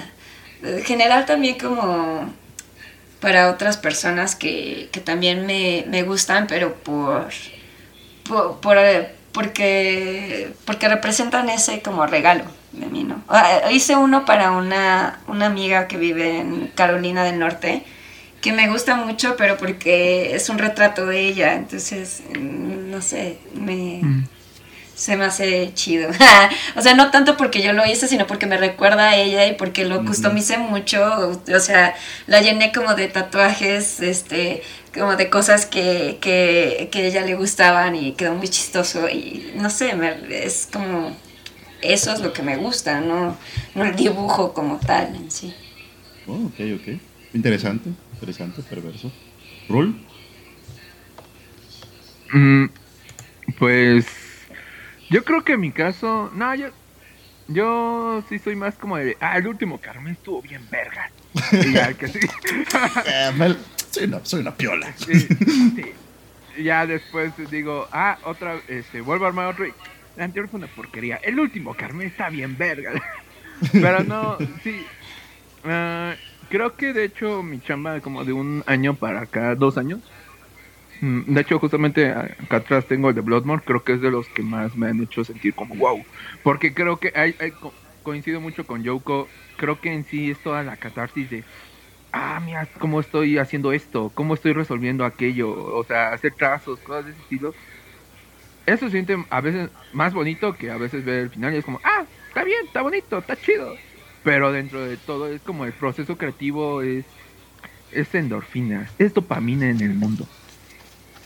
generar también como para otras personas que, también me, gustan, pero por, por, porque, porque representan ese como regalo de mí, ¿no? Ah, hice uno para una, una amiga que vive en Carolina del Norte, que me gusta mucho, pero porque es un retrato de ella, entonces, mm, no sé, me... Mm se me hace chido. o sea, no tanto porque yo lo hice, sino porque me recuerda a ella y porque lo customicé mucho. O sea, la llené como de tatuajes, este, como de cosas que, que, que a ella le gustaban y quedó muy chistoso. Y no sé, es como. Eso es lo que me gusta, no, no el dibujo como tal en sí. Oh, ok, ok. Interesante, interesante, perverso. ¿Rul? Mm, pues yo creo que en mi caso, no, yo, yo sí soy más como de, ah, el último Carmen estuvo bien verga. Y ya, que sí. Eh, soy, una, soy una piola. Sí, Ya después digo, ah, otra, este, vuelvo a armar otro. La anterior fue una porquería. El último Carmen está bien verga. Pero no, sí. Uh, creo que de hecho mi chamba como de un año para acá, dos años, de hecho, justamente acá atrás tengo el de Bloodmore, creo que es de los que más me han hecho sentir como wow. Porque creo que hay, coincido mucho con Yoko, creo que en sí es toda la catarsis de, ah, mira, cómo estoy haciendo esto, cómo estoy resolviendo aquello, o sea, hacer trazos, cosas de ese estilo. Eso se siente a veces más bonito que a veces ver el final y es como, ah, está bien, está bonito, está chido. Pero dentro de todo es como el proceso creativo es, es endorfinas, es dopamina en el mundo.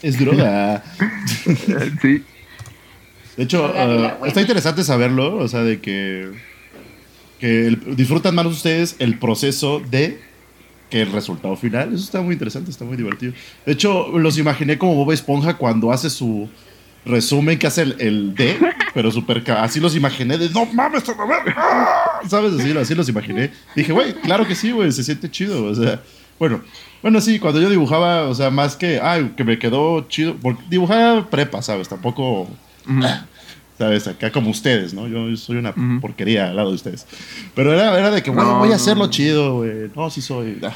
Es droga. sí. De hecho, ah, está interesante saberlo, o sea, de que, que disfrutan más ustedes el proceso de que el resultado final. Eso está muy interesante, está muy divertido. De hecho, los imaginé como Bob Esponja cuando hace su resumen que hace el, D, pero súper... Así los imaginé de, no mames, ¡ah! ¿sabes? Así, así los imaginé. Dije, güey, claro que sí, güey, se siente chido. O sea, bueno, bueno, sí, cuando yo dibujaba, o sea, más que, ay, que me quedó chido, porque dibujaba prepa, ¿sabes? Tampoco, ¿sabes? Acá como ustedes, ¿no? Yo, soy una porquería al lado de ustedes. Pero era, era de que, bueno, voy a hacerlo chido, güey. No, sí soy.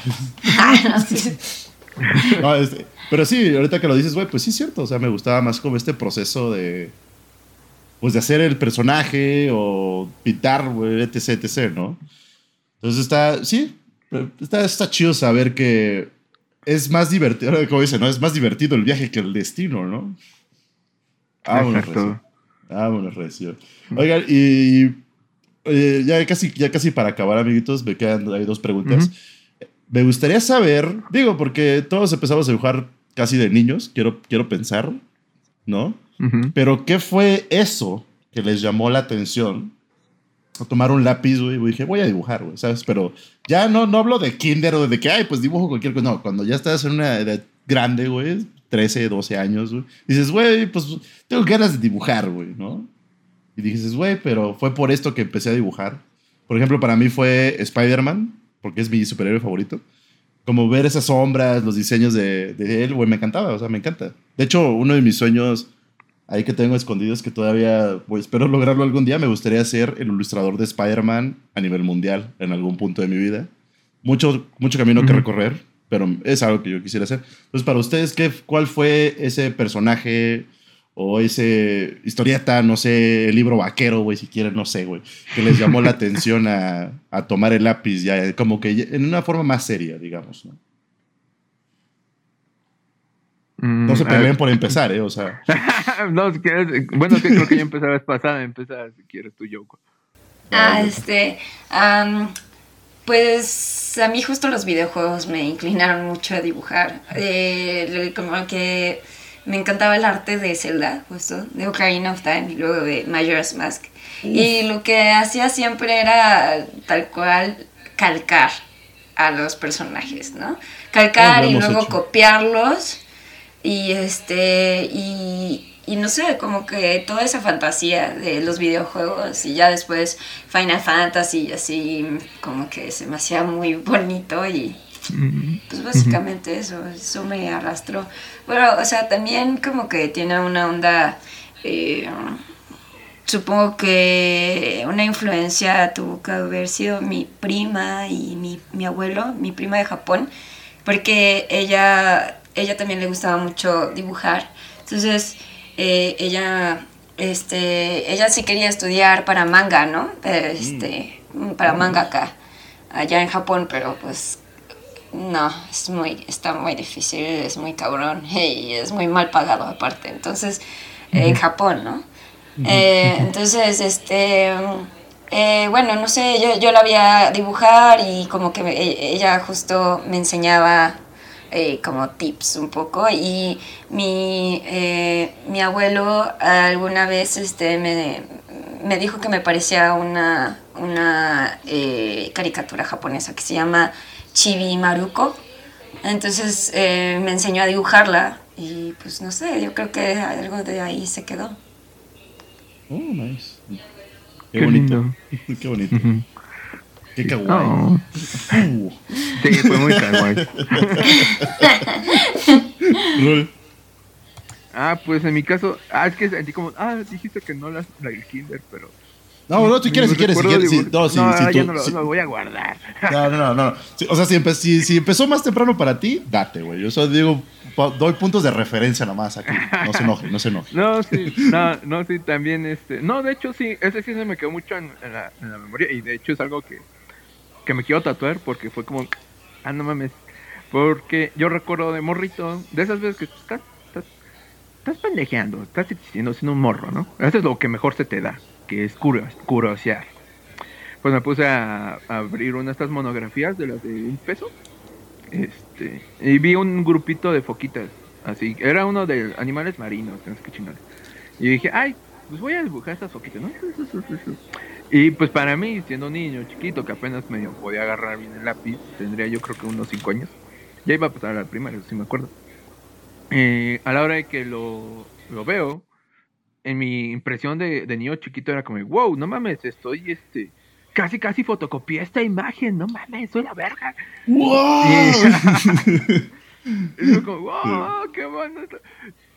no, este, pero sí, ahorita que lo dices, güey, pues sí es cierto. O sea, me gustaba más como este proceso de, pues de hacer el personaje o pintar, güey, etc, etc, ¿no? Entonces está, sí, está, está chido saber que es más divertido, como dice, ¿no? Es más divertido el viaje que el destino, ¿no? Ah, Exacto. Vámonos, recio. Oigan, y eh, ya, casi, ya casi para acabar, amiguitos, me quedan hay dos preguntas. Me gustaría saber, digo, porque todos empezamos a dibujar casi de niños, quiero, quiero pensar, ¿no? Pero ¿qué fue eso que les llamó la atención? A tomar un lápiz, güey, y dije, voy a dibujar, güey, ¿sabes? Pero ya no, no hablo de kinder o de que, ay, pues dibujo cualquier cosa. No, cuando ya estás en una edad grande, güey, 13, 12 años, güey, dices, güey, pues tengo ganas de dibujar, güey, ¿no? Y dices, güey, pero fue por esto que empecé a dibujar. Por ejemplo, para mí fue Spider-Man, porque es mi superhéroe favorito como ver esas sombras, los diseños de, de él, güey, me encantaba, o sea, me encanta. De hecho, uno de mis sueños ahí que tengo escondidos que todavía, pues, espero lograrlo algún día, me gustaría ser el ilustrador de Spider-Man a nivel mundial en algún punto de mi vida. Mucho, mucho camino que recorrer, pero es algo que yo quisiera hacer. Entonces, para ustedes, ¿qué, ¿cuál fue ese personaje o ese historieta, no sé, el libro vaquero, güey, si quieren, no sé, güey, que les llamó la atención a, a, tomar el lápiz ya, como que en una forma más seria, digamos, ¿no? Mm, no se peleen por empezar, ¿eh? O sea. no, si quieres, bueno, que creo que ya empezaba vez pasada, empezar si quieres tú, Yoko. Ah, este, pues a mí justo los videojuegos me inclinaron mucho a dibujar, eh, como que me encantaba el arte de Zelda, justo, de Ocarina of Time y luego de Majora's Mask. Y lo que hacía siempre era tal cual calcar a los personajes, ¿no? Calcar y luego copiarlos y este y, y, no sé, como que toda esa fantasía de los videojuegos y ya después Final Fantasy y así como que se me hacía muy bonito y pues básicamente eso, eso me arrastró. Bueno, o sea, también como que tiene una onda, eh, supongo que una influencia tuvo que haber sido mi prima y mi, mi abuelo, mi prima de Japón, porque ella, ella también le gustaba mucho dibujar. Entonces, eh, ella, este, ella sí quería estudiar para manga, ¿no? Este, para manga acá, allá en Japón, pero pues no, es muy, está muy difícil, es muy cabrón y es muy mal pagado aparte. Entonces, en Japón, ¿no? Eh, entonces, este, eh, bueno, no sé, yo, yo la vi a dibujar y como que e, ella justo me enseñaba eh, como tips un poco y mi, mi abuelo alguna vez este, me, me dijo que me parecía una, una caricatura japonesa que se llama Chibi Maruko. Entonces eh, me enseñó a dibujarla y pues no sé, yo creo que algo de ahí se quedó. Oh, nice. Qué, bonito. Qué bonito. Qué kawaii. Oh. Uh. Sí, fue muy kawaii. ah, pues en mi caso, ah, es que sentí como, ah, dijiste que no la, la kinder, pero no, no, si quieres, si quieres, si quieres. no, sí, no, sí, ya no lo, lo, voy a guardar. No, no, no. no. o sea, si, si, si, empezó más temprano para ti, date, güey. Yo solo digo, doy puntos de referencia nomás aquí. No se enoje, no se enoje. No, sí, no, no, sí, también este. No, de hecho, sí, ese sí se me quedó mucho en, la, en la, memoria. Y de hecho es algo que, que me quiero tatuar porque fue como, ah, no mames. Porque yo recuerdo de morrito, de esas veces que estás, estás, estás pendejeando, estás siendo un morro, ¿no? Eso es lo que mejor se te da que es curiosear. Pues me puse a, abrir una de estas monografías de las de un peso. Este, y vi un grupito de foquitas. Así, era uno de animales marinos, que Y dije, ay, pues voy a dibujar estas foquitas, ¿no? Y pues para mí, siendo un niño chiquito que apenas medio podía agarrar bien el lápiz, tendría yo creo que unos 5 años. Ya iba a pasar a la primaria, si me acuerdo. Eh, a la hora de que lo, lo veo, en mi impresión de, de, niño chiquito era como, wow, no mames, estoy este. Casi, casi fotocopié esta imagen, no mames, soy la verga. ¡Wow! Y, como, wow, qué bueno.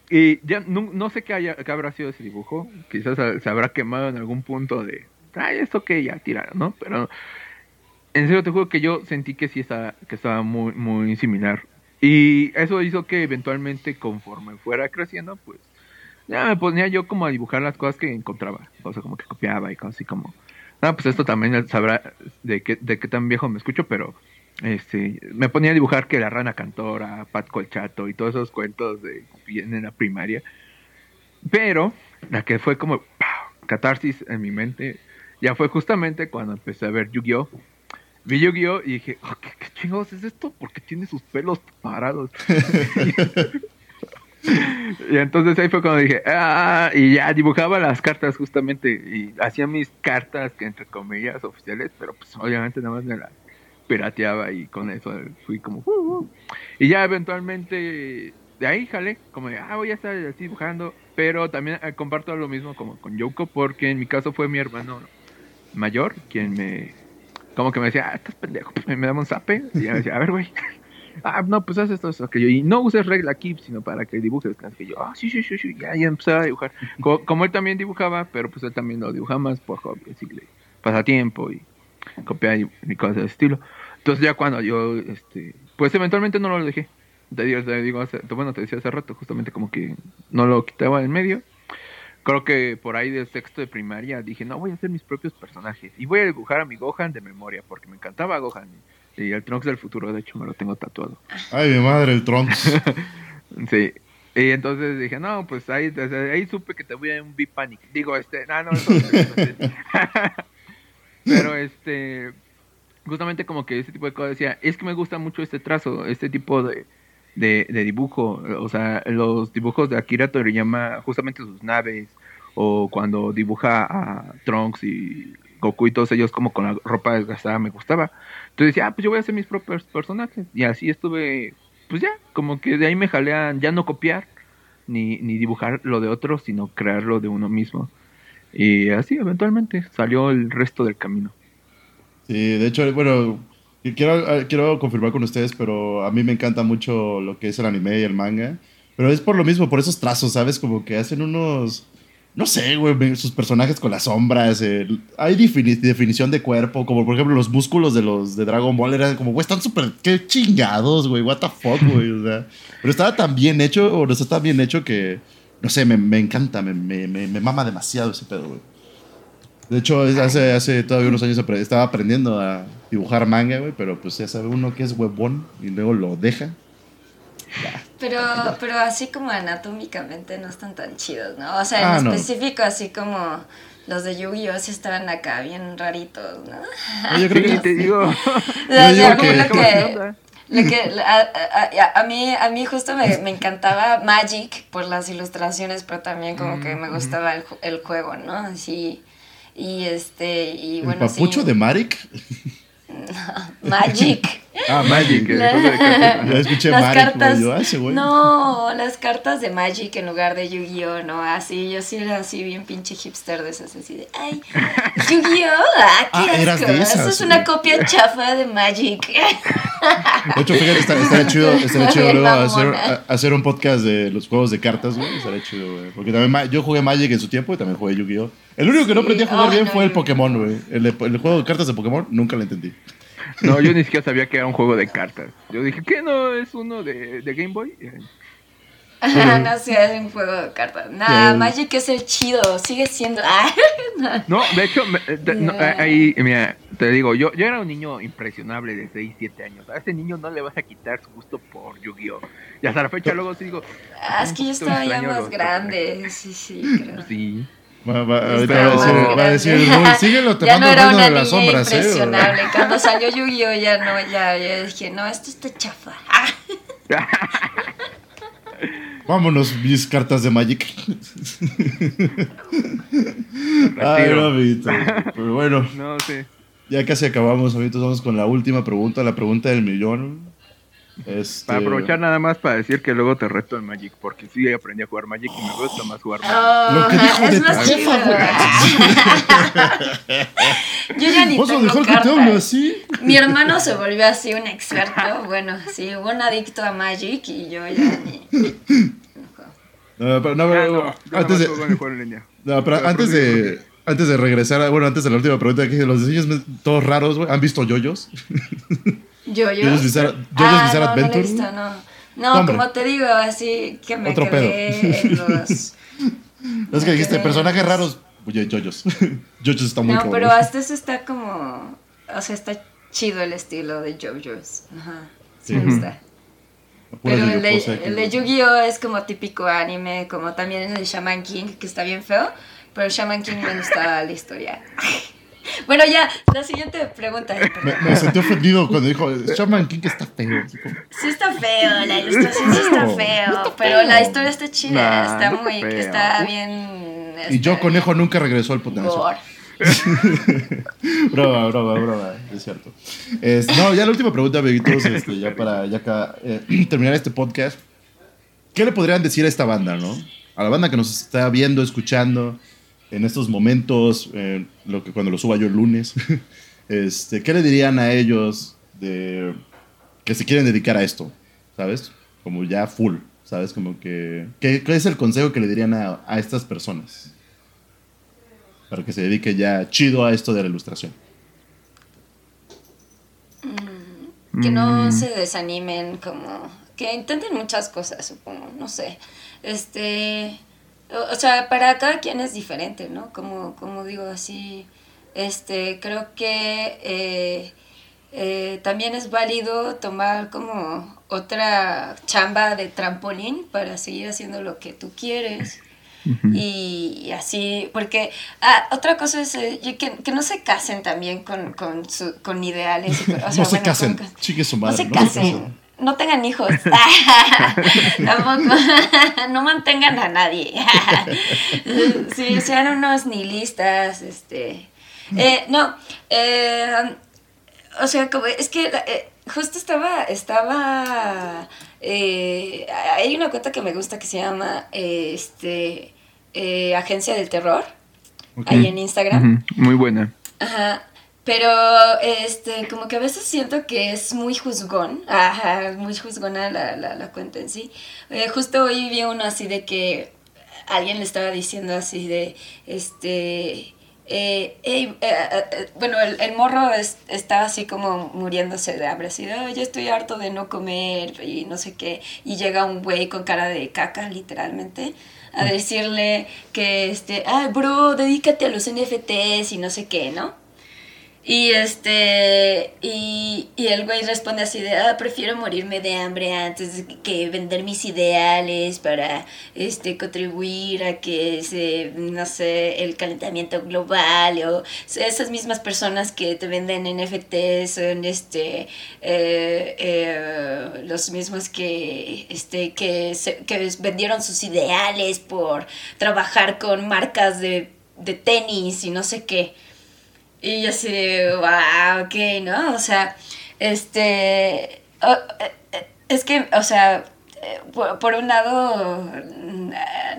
Y ya no, no sé qué, haya, qué, habrá sido ese dibujo. Quizás se habrá quemado en algún punto de, ay, esto que ya tiraron, ¿no? Pero en serio te juro que yo sentí que sí estaba, que estaba muy, muy similar. Y eso hizo que eventualmente, conforme fuera creciendo, pues ya me ponía yo como a dibujar las cosas que encontraba. O sea, como que copiaba y cosas así como. No, pues esto también sabrá de qué, de qué tan viejo me escucho, pero este me ponía a dibujar que la rana cantora, Pat Colchato y todos esos cuentos de en la primaria. Pero la que fue como catarsis en mi mente ya fue justamente cuando empecé a ver Yu-Gi-Oh! Vi Yu-Gi-Oh! y dije, oh, ¿qué, ¿qué, chingados es esto? ¿Por qué tiene sus pelos parados? y entonces ahí fue cuando dije, ah, y ya dibujaba las cartas justamente, y hacía mis cartas, que entre comillas, oficiales, pero pues obviamente nada más me las pirateaba y con eso fui como, uh, uh. y ya eventualmente de ahí jalé, como de, ah, voy a estar así dibujando, pero también eh, comparto lo mismo como con Yoko, porque en mi caso fue mi hermano mayor quien me, como que me decía, ah, estás pendejo, me, me daba un zape, y me decía, a ver, güey, ah, no, pues haz esto, esto, aquello, y no uses regla aquí, sino para que dibujes, que yo, ah, sí, sí, sí, sí, ya, ya empezaba a dibujar, como, como, él también dibujaba, pero pues él también lo dibujaba más por hobby, así que pasatiempo y copiar y, y cosas de estilo. Entonces ya cuando yo, este, pues eventualmente no lo dejé. Te digo, te digo hace, bueno, te decía hace rato, justamente como que no lo quitaba en medio. Creo que por ahí de sexto de primaria dije, no, voy a hacer mis propios personajes. Y voy a dibujar a mi Gohan de memoria, porque me encantaba Gohan. Y el Trunks del futuro, de hecho, me lo tengo tatuado. Ay, mi madre, el Trunks. sí. Y entonces dije, no, pues ahí, desde ahí supe que te voy a un B-Panic. Digo, este, no, no, eso, Pero este, justamente como que ese tipo de cosas decía, es que me gusta mucho este trazo, este tipo de, de, de, dibujo, o sea, los dibujos de Akira Toriyama, justamente sus naves, o cuando dibuja a Trunks y Goku y todos ellos como con la ropa desgastada, me gustaba. Entonces decía, ah, pues yo voy a hacer mis propios personajes. Y así estuve, pues ya, como que de ahí me jalean ya no copiar, ni, ni dibujar lo de otros, sino crearlo de uno mismo. Y así eventualmente salió el resto del camino. Sí, de hecho, bueno, quiero, quiero confirmar con ustedes, pero a mí me encanta mucho lo que es el anime y el manga. Pero es por lo mismo, por esos trazos, ¿sabes? Como que hacen unos... No sé, güey, sus personajes con las sombras. Eh, hay defini definición de cuerpo, como por ejemplo los músculos de los de Dragon Ball eran como, güey, están súper, qué chingados, güey, what the fuck, güey. O sea, pero estaba tan bien hecho, o no está tan bien hecho que, no sé, me, me encanta, me, me, me, mama demasiado ese pedo, güey. De hecho, hace, hace todavía unos años estaba aprendiendo a dibujar manga, güey, pero pues ya sabe uno que es huevón y luego lo deja. Pero, pero así como anatómicamente no están tan chidos, ¿no? O sea, en ah, específico, así como los de Yu-Gi-Oh! sí estaban acá bien raritos, ¿no? No, yo creo que te digo. lo que, lo que a, a, a, mí, a mí justo me, me, encantaba Magic por las ilustraciones, pero también como que me gustaba el, el juego, ¿no? Así. Y este, y ¿El bueno. papucho sí. de Maric? No, Magic. Ah, Magic. La, ya escuché las Maric, cartas, yo, ah, güey. No, las cartas de Magic en lugar de Yu-Gi-Oh, ¿no? Así, yo sí era así bien pinche hipster de esas, así de, ay, Yu-Gi-Oh, ah, qué Ah, eras asco. de esas, Eso es una copia chafa de Magic. De hecho, fíjate, está- estaría chido, estaría chido luego hacer, a- hacer un podcast de los juegos de cartas, güey. Estaría chido, güey. Porque también yo jugué Magic en su tiempo y también jugué Yu-Gi-Oh! El único que no aprendí a jugar bien no, fue el yo- Pokémon, güey. El, el juego de cartas de Pokémon nunca lo entendí. No, yo ni siquiera sabía que era un juego de cartas. Yo dije, ¿qué no es uno de, de Game Boy? Eh, no sé, es un juego de cartas. Nah, Sí. Magic es el chido, sigue siendo. Ah, no. De hecho, me- eh, de- no, Yeah. ahí, mira, te digo, yo, yo era un niño impresionable de 6, 7 años. A ese niño no le vas a quitar su gusto por Yu-Gi-Oh! Y hasta la fecha luego sí digo, Ah, es que yo estaba ya más grande. Sí, sí, creo. sí. Va, va, ahorita va a decir, va a decir. Raúl, síguelo te ya mando no era reino una de las niña sombras, ¿eh? impresionable. Cuando salió Yu-Gi-Oh! ya no, ya, ya dije, no, esto está chafa. Vámonos, mis cartas de Magic. Ay, amiguito. Pero bueno, No sé. ya casi acabamos, amiguitos. Vamos con la última pregunta, la pregunta del millón. Este... Para aprovechar nada más para decir que luego te reto en Magic, porque sí aprendí a jugar Magic y me gusta más jugar Magic. Oh, Lo que dijo es de más Yo ya ni ¿Vas a tengo dejar que te cartas. hable así? Mi hermano se volvió así un experto. Bueno, sí, un adicto a Magic y yo ya ni. No, pero, no, Ah, pero- no, antes de, en línea. no, pero Pero antes de, antes de regresar, a- bueno, antes de la última pregunta, que los diseños todos raros, güey. ¿Han visto yoyos? Yo, yo. Jojo's Bizarre, Jojo's Ah, Bizarre no, no Adventure. visto, no. No, Hombre. como te digo, así que me Otro quedé en los. es que dijiste personajes raros. Oye, Yoyos. Yoyos está muy No, pero hasta eso está como. O sea, está chido el estilo de JoJo's. Ajá. Sí, me gusta. Pero el de, el de. Yu-Gi-Oh! es como típico anime, como también el de Shaman King, que está bien feo. pero Shaman King me gustaba la historia. Bueno, ya, la siguiente pregunta. Me, me sentí ofendido cuando dijo, Shaman King está feo. Sí está feo, la ilustración sí está No, feo, pero la historia está chida, Nah, está no muy, feo. está bien. Y yo, este, conejo, nunca regresó al potencial. gore. broma, broma, broma, es cierto. Es- no, ya la última pregunta, amiguitos, este, ya para ya acá, eh, terminar este podcast. ¿Qué le podrían decir a esta banda, no? A la banda que nos está viendo, escuchando en estos momentos, eh, lo que, cuando lo suba yo el lunes. este, ¿Qué le dirían a ellos de que se quieren dedicar a esto? ¿Sabes? Como ya full, ¿sabes? Como que... ¿Qué, qué es el consejo que le dirían a, a estas personas? Para que se dedique ya chido a esto de la ilustración. Que no Mm. se desanimen, como que intenten muchas cosas, supongo, no sé. Este, o, o sea, para cada quien es diferente, ¿no? Como, como digo así, este, creo que eh, eh, también es válido tomar como otra chamba de trampolín para seguir haciendo lo que tú quieres. Y, y así, porque ah, otra cosa es eh, que, que no se casen también con, con, su- con ideales. y o sea, no se casen. con- Chique su no madre. se casen. No tengan hijos. Tampoco. no mantengan a nadie. sí, sean unos nihilistas. Este. Eh, no. eh, o sea, como, es que eh, justo estaba. Estaba. eh, hay una cuenta que me gusta que se llama este, Agencia del Terror. Ahí en Instagram. Muy buena. Ajá. Pero, este, como que a veces siento que es muy juzgón. Ajá, muy juzgona la, la, la cuenta en sí. Eh, justo hoy vi uno así de que alguien le estaba diciendo así de, este, eh, eh, eh, bueno, el, el morro es- estaba así como muriéndose de hambre, así de, "Ay, ya estoy harto de no comer y no sé qué. Y llega un güey con cara de caca, literalmente, a decirle que, este, ay, bro, dedícate a los NFTs y no sé qué, ¿no? Y este, y, y el güey responde así de, ah, prefiero morirme de hambre antes que vender mis ideales para, este, contribuir a que se, no sé, el calentamiento global o esas mismas personas que te venden NFTs son, este, eh, eh, los mismos que, este, que, se- que vendieron sus ideales por trabajar con marcas de, de tenis y no sé qué. Y yo así, wow, ok, ¿no? O sea, este, eh, es que, o sea, eh, por, por un lado, mm,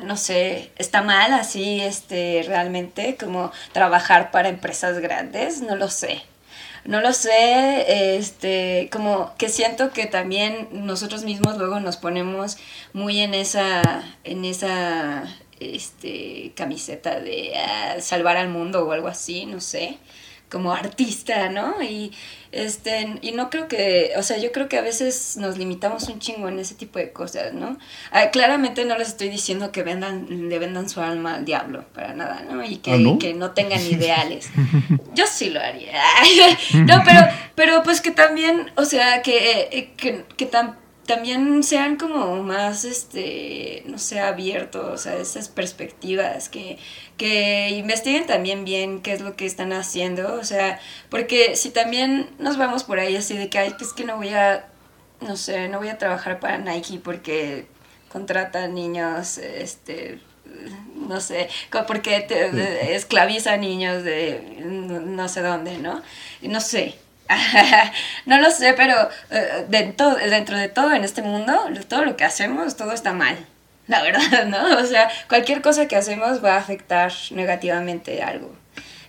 no sé, está mal así, este, realmente, como trabajar para empresas grandes, no lo sé. No lo sé, este, como que siento que también nosotros mismos luego nos ponemos muy en esa, en esa, este, camiseta de ah, salvar al mundo o algo así, no sé, como artista, ¿no? Y, este, y no creo que, o sea, yo creo que a veces nos limitamos un chingo en ese tipo de cosas, ¿no? Ah, claramente no les estoy diciendo que vendan, le vendan su alma al diablo, para nada, ¿no? Y que, ¿Ah, no? que no tengan ideales. Yo sí lo haría. no, pero, pero pues que también, o sea, que, eh, que, que también sean como más, este, no sé, abiertos a esas perspectivas, que, que investiguen también bien qué es lo que están haciendo, o sea, porque si también nos vamos por ahí así de que, ay, pues que no voy a, no sé, no voy a trabajar para Nike porque contratan niños, este, no sé, porque te, esclaviza niños de no sé dónde, ¿no? No sé. no lo sé, pero eh, dentro, dentro de todo en este mundo, todo lo que hacemos, todo está mal. La verdad, ¿no? O sea, cualquier cosa que hacemos va a afectar negativamente algo.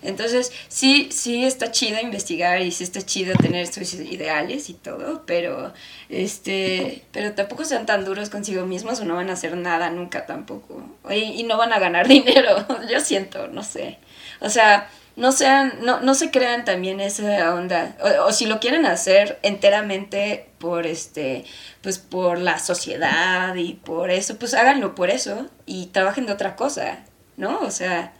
Entonces, sí, sí está chido investigar y sí está chido tener sus ideales y todo, pero este, pero tampoco sean tan duros consigo mismos o no van a hacer nada nunca tampoco. Y, y no van a ganar dinero, yo siento, no sé. O sea, no sean, no, no se crean también esa onda. O, o si lo quieren hacer enteramente por este, pues por la sociedad y por eso, pues háganlo por eso y trabajen de otra cosa, ¿no? O sea,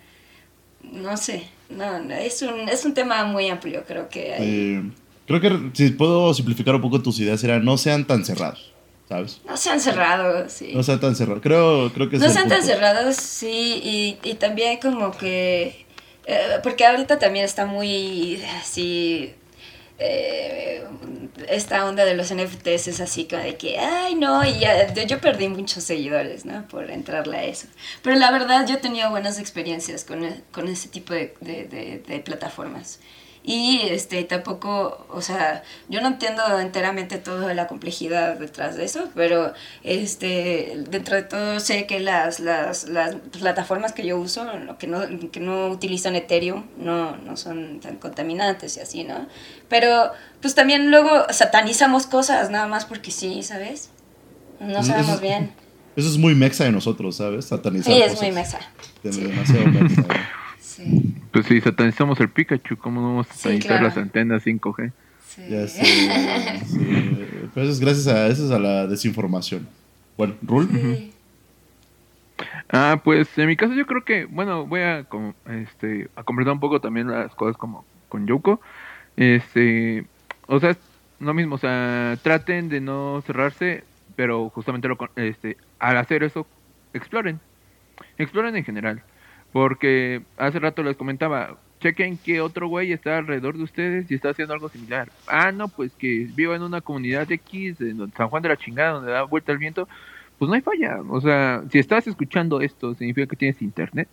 no sé, no, no, es un, es un tema muy amplio, creo que hay. Eh, creo que si puedo simplificar un poco tus ideas, era no sean tan cerrados. ¿sabes? No sean cerrados, sí. No sean tan cerrados. Creo, creo que No sean tan cerrados, sí, y, y también como que, eh, porque ahorita también está muy así, eh, esta onda de los NFTs es así como de que, ay no, y ya, yo- perdí muchos seguidores. Por entrarle a eso. Pero la verdad yo he tenido buenas experiencias con, e- con ese tipo de plataformas. Y este, tampoco, o sea, yo no entiendo enteramente toda la complejidad detrás de eso, pero este, dentro de todo sé que las, las, las plataformas que yo uso, lo que no, que no utilizan Ethereum, no, no son tan contaminantes y así, ¿no? Pero pues también luego satanizamos cosas nada más porque sí, ¿sabes? No Eso- sabemos bien. Eso es muy mexa de nosotros, ¿sabes? Satanizar Sí, es cosas. muy mexa. Sí. Demasiado mexa, güey. Sí, Pues si satanizamos el Pikachu, ¿cómo no vamos a Sí, satanizar claro. las antenas 5G? sí. Ya sé. sí. Pero eso es gracias a, eso es a la desinformación. Bueno, Rul. Sí. Ah, pues en mi caso yo creo que, bueno, voy a como, este a completar un poco también las cosas como con Yoko. Este, o sea, es lo mismo, o sea, traten de no cerrarse, pero justamente lo, con- este, al hacer eso, exploren. Exploren en general, porque hace rato les comentaba, chequen que otro güey está alrededor de ustedes y está haciendo algo similar. Ah, no, pues que viva en una comunidad X, en San Juan de la chingada, donde da vuelta el viento, pues no hay falla. O sea, si estás escuchando esto, significa que tienes internet.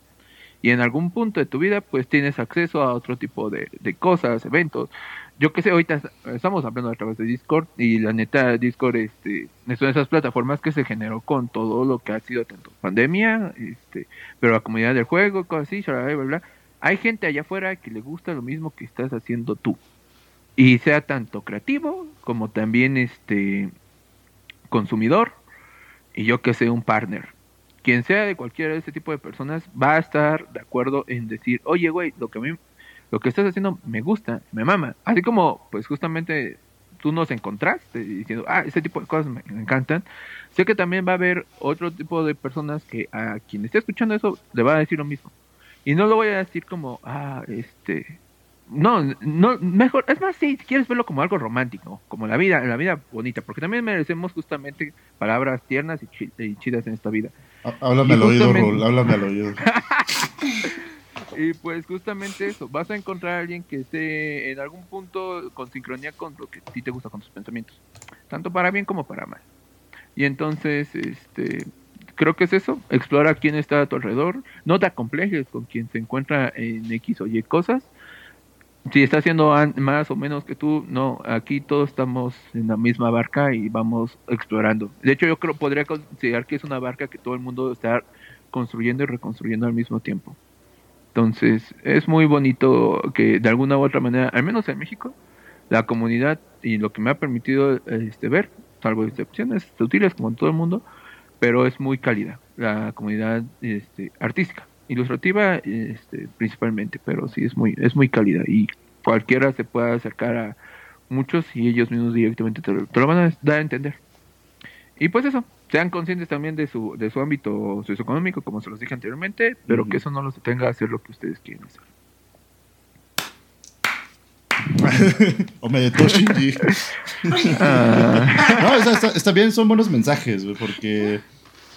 Y en algún punto de tu vida, pues tienes acceso a otro tipo de, de cosas, eventos. Yo que sé, ahorita est- estamos hablando a través de Discord y la neta, Discord este, es una de esas plataformas que se generó con todo lo que ha sido tanto pandemia, este, pero la comunidad del juego, cosas así, bla, bla, bla. Hay gente allá afuera que le gusta lo mismo que estás haciendo tú. Y sea tanto creativo como también este consumidor y yo que sé, un partner. Quien sea de cualquiera de ese tipo de personas va a estar de acuerdo en decir, oye, güey, lo que a mí, lo que estás haciendo me gusta, me mama. Así como, pues justamente tú nos encontraste diciendo, ah, ese tipo de cosas me, encantan. Sé que también va a haber otro tipo de personas que a quien esté escuchando eso le va a decir lo mismo. Y no lo voy a decir como, ah, este, no, no, mejor, es más, sí, si quieres verlo como algo romántico, como la vida, la vida bonita, porque también merecemos justamente palabras tiernas y, chi- y chidas en esta vida. Há- Háblame al oído, Rul. Háblame al oído. Y pues justamente eso, vas a encontrar a alguien que esté en algún punto con sincronía con lo que a ti te gusta, con tus pensamientos, tanto para bien como para mal. Y entonces, este, creo que es eso, explora quién está a tu alrededor, no te acomplejes con quien se encuentra en X o Y cosas. Si está haciendo más o menos que tú, no, aquí todos estamos en la misma barca y vamos explorando. De hecho, yo creo podría considerar que es una barca que todo el mundo está construyendo y reconstruyendo al mismo tiempo. Entonces, es muy bonito que de alguna u otra manera, al menos en México, la comunidad y lo que me ha permitido este, ver, salvo excepciones sutiles como en todo el mundo, pero es muy cálida la comunidad este, artística, ilustrativa este, principalmente, pero sí es muy, es muy cálida y cualquiera se puede acercar a muchos y ellos mismos directamente te lo, te lo van a dar a entender. Y pues eso, sean conscientes también de su, de su ámbito socioeconómico, como se los dije anteriormente, pero que eso no los detenga a hacer lo que ustedes quieren hacer. o me Shinji. Ah, No, está, está- está bien, son buenos mensajes, porque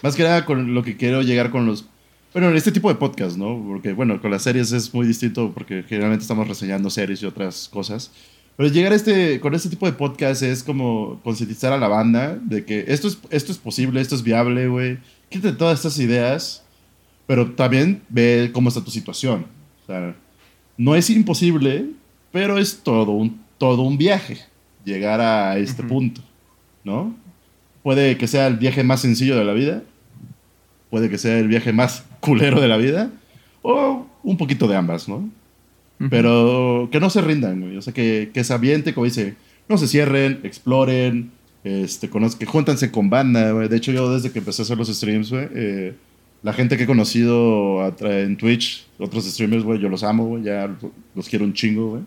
más que nada con lo que quiero llegar con los... Bueno, en este tipo de podcast, ¿no? Porque, bueno, con las series es muy distinto porque generalmente estamos reseñando series y otras cosas. Pero llegar a este, con este tipo de podcast es como concientizar a la banda de que esto es, esto es posible, esto es viable, güey. Quítate todas estas ideas, pero también ve cómo está tu situación. O sea, no es imposible, pero es todo un, todo un viaje llegar a este punto, ¿no? Puede que sea el viaje más sencillo de la vida, puede que sea el viaje más culero de la vida, o un poquito de ambas, ¿no? Pero que no se rindan, güey. O sea, que, que se aviente, como dice, no se cierren, exploren, este, que júntanse con banda, güey. De hecho, yo desde que empecé a hacer los streams, güey, eh, la gente que he conocido en Twitch, otros streamers, güey, yo los amo, güey, ya los quiero un chingo, güey.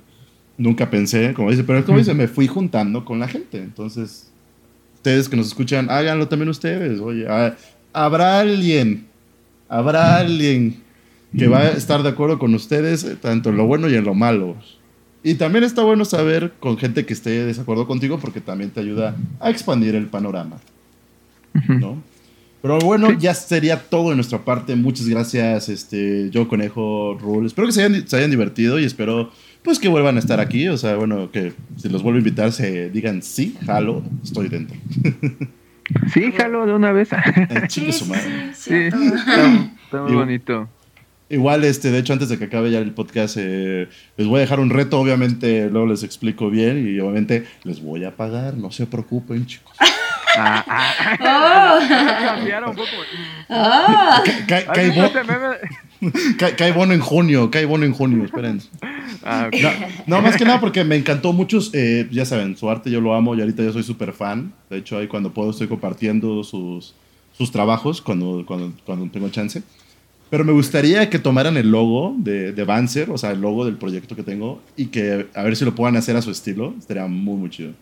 Nunca pensé, como dice, pero como dice, me fui juntando con la gente. Entonces, ustedes que nos escuchan, háganlo también ustedes, oye. ah, habrá alguien, habrá alguien que va a estar de acuerdo con ustedes, eh, tanto en lo bueno y en lo malo. Y también está bueno saber con gente que esté de desacuerdo contigo porque también te ayuda a expandir el panorama. ¿no? Pero bueno, ya sería todo de nuestra parte. Muchas gracias, este, yo, Conejo, Rule. Espero que se hayan, se hayan divertido y espero pues que vuelvan a estar aquí. O sea, bueno, que si los vuelvo a invitar se digan sí, jalo, estoy dentro. Sí, jalo de una vez. Eh, Sí, su sí, madre. sí, Sí, está, está muy bonito. Igual, este, de hecho, antes de que acabe ya el podcast, eh, les voy a dejar un reto, obviamente, luego les explico bien y obviamente les voy a pagar, no se preocupen, chicos. Ah, ah, Oh, cambiaron un poco. oh. Ca- ¿Has cae, cae bono en junio, cae bono en junio, esperen. Ah, ok. No, no, más que nada porque me encantó muchos, eh, ya saben, su arte yo lo amo y ahorita yo soy súper fan. De hecho, ahí cuando puedo estoy compartiendo sus, sus trabajos cuando, cuando, cuando tengo chance. Pero me gustaría que tomaran el logo de, de Banzer, o sea, el logo del proyecto que tengo, y que a ver si lo puedan hacer a su estilo. Estaría muy, muy chido.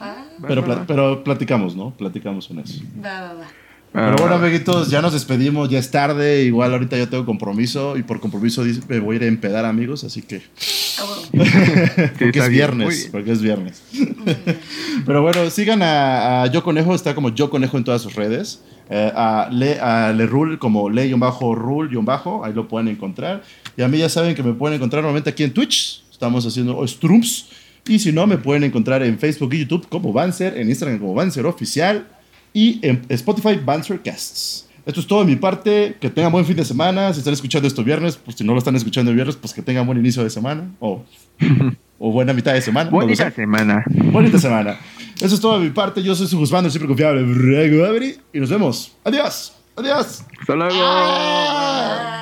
Va, Pero, pla- pero platicamos, ¿no? Platicamos en eso. va, va, va. Pero Ah, bueno, amiguitos, ya nos despedimos, ya es tarde. Igual ahorita yo tengo compromiso y por compromiso me voy a ir a empedar, amigos, así que. Ah, porque es viernes, porque es viernes. Pero bueno, sigan a, a Yo Conejo, está como Yo Conejo en todas sus redes. Eh, a Le, a Le Rule como Le-Rule-Bajo, ahí lo pueden encontrar. Y a mí ya saben que me pueden encontrar normalmente aquí en Twitch. Estamos haciendo Strums. Y si no, me pueden encontrar en Facebook y YouTube como Banzer, en Instagram como Banzer Oficial y en Spotify Banzer Casts. Esto es todo de mi parte. Que tengan buen fin de semana. Si están escuchando esto viernes, pues si no lo están escuchando el viernes, pues que tengan buen inicio de semana. O, o buena mitad de semana. no Bonita sé. semana. Bonita semana. Eso es todo de mi parte. Yo soy su juzgando, siempre confiable. Y nos vemos. Adiós. Adiós. Hasta luego. Ah.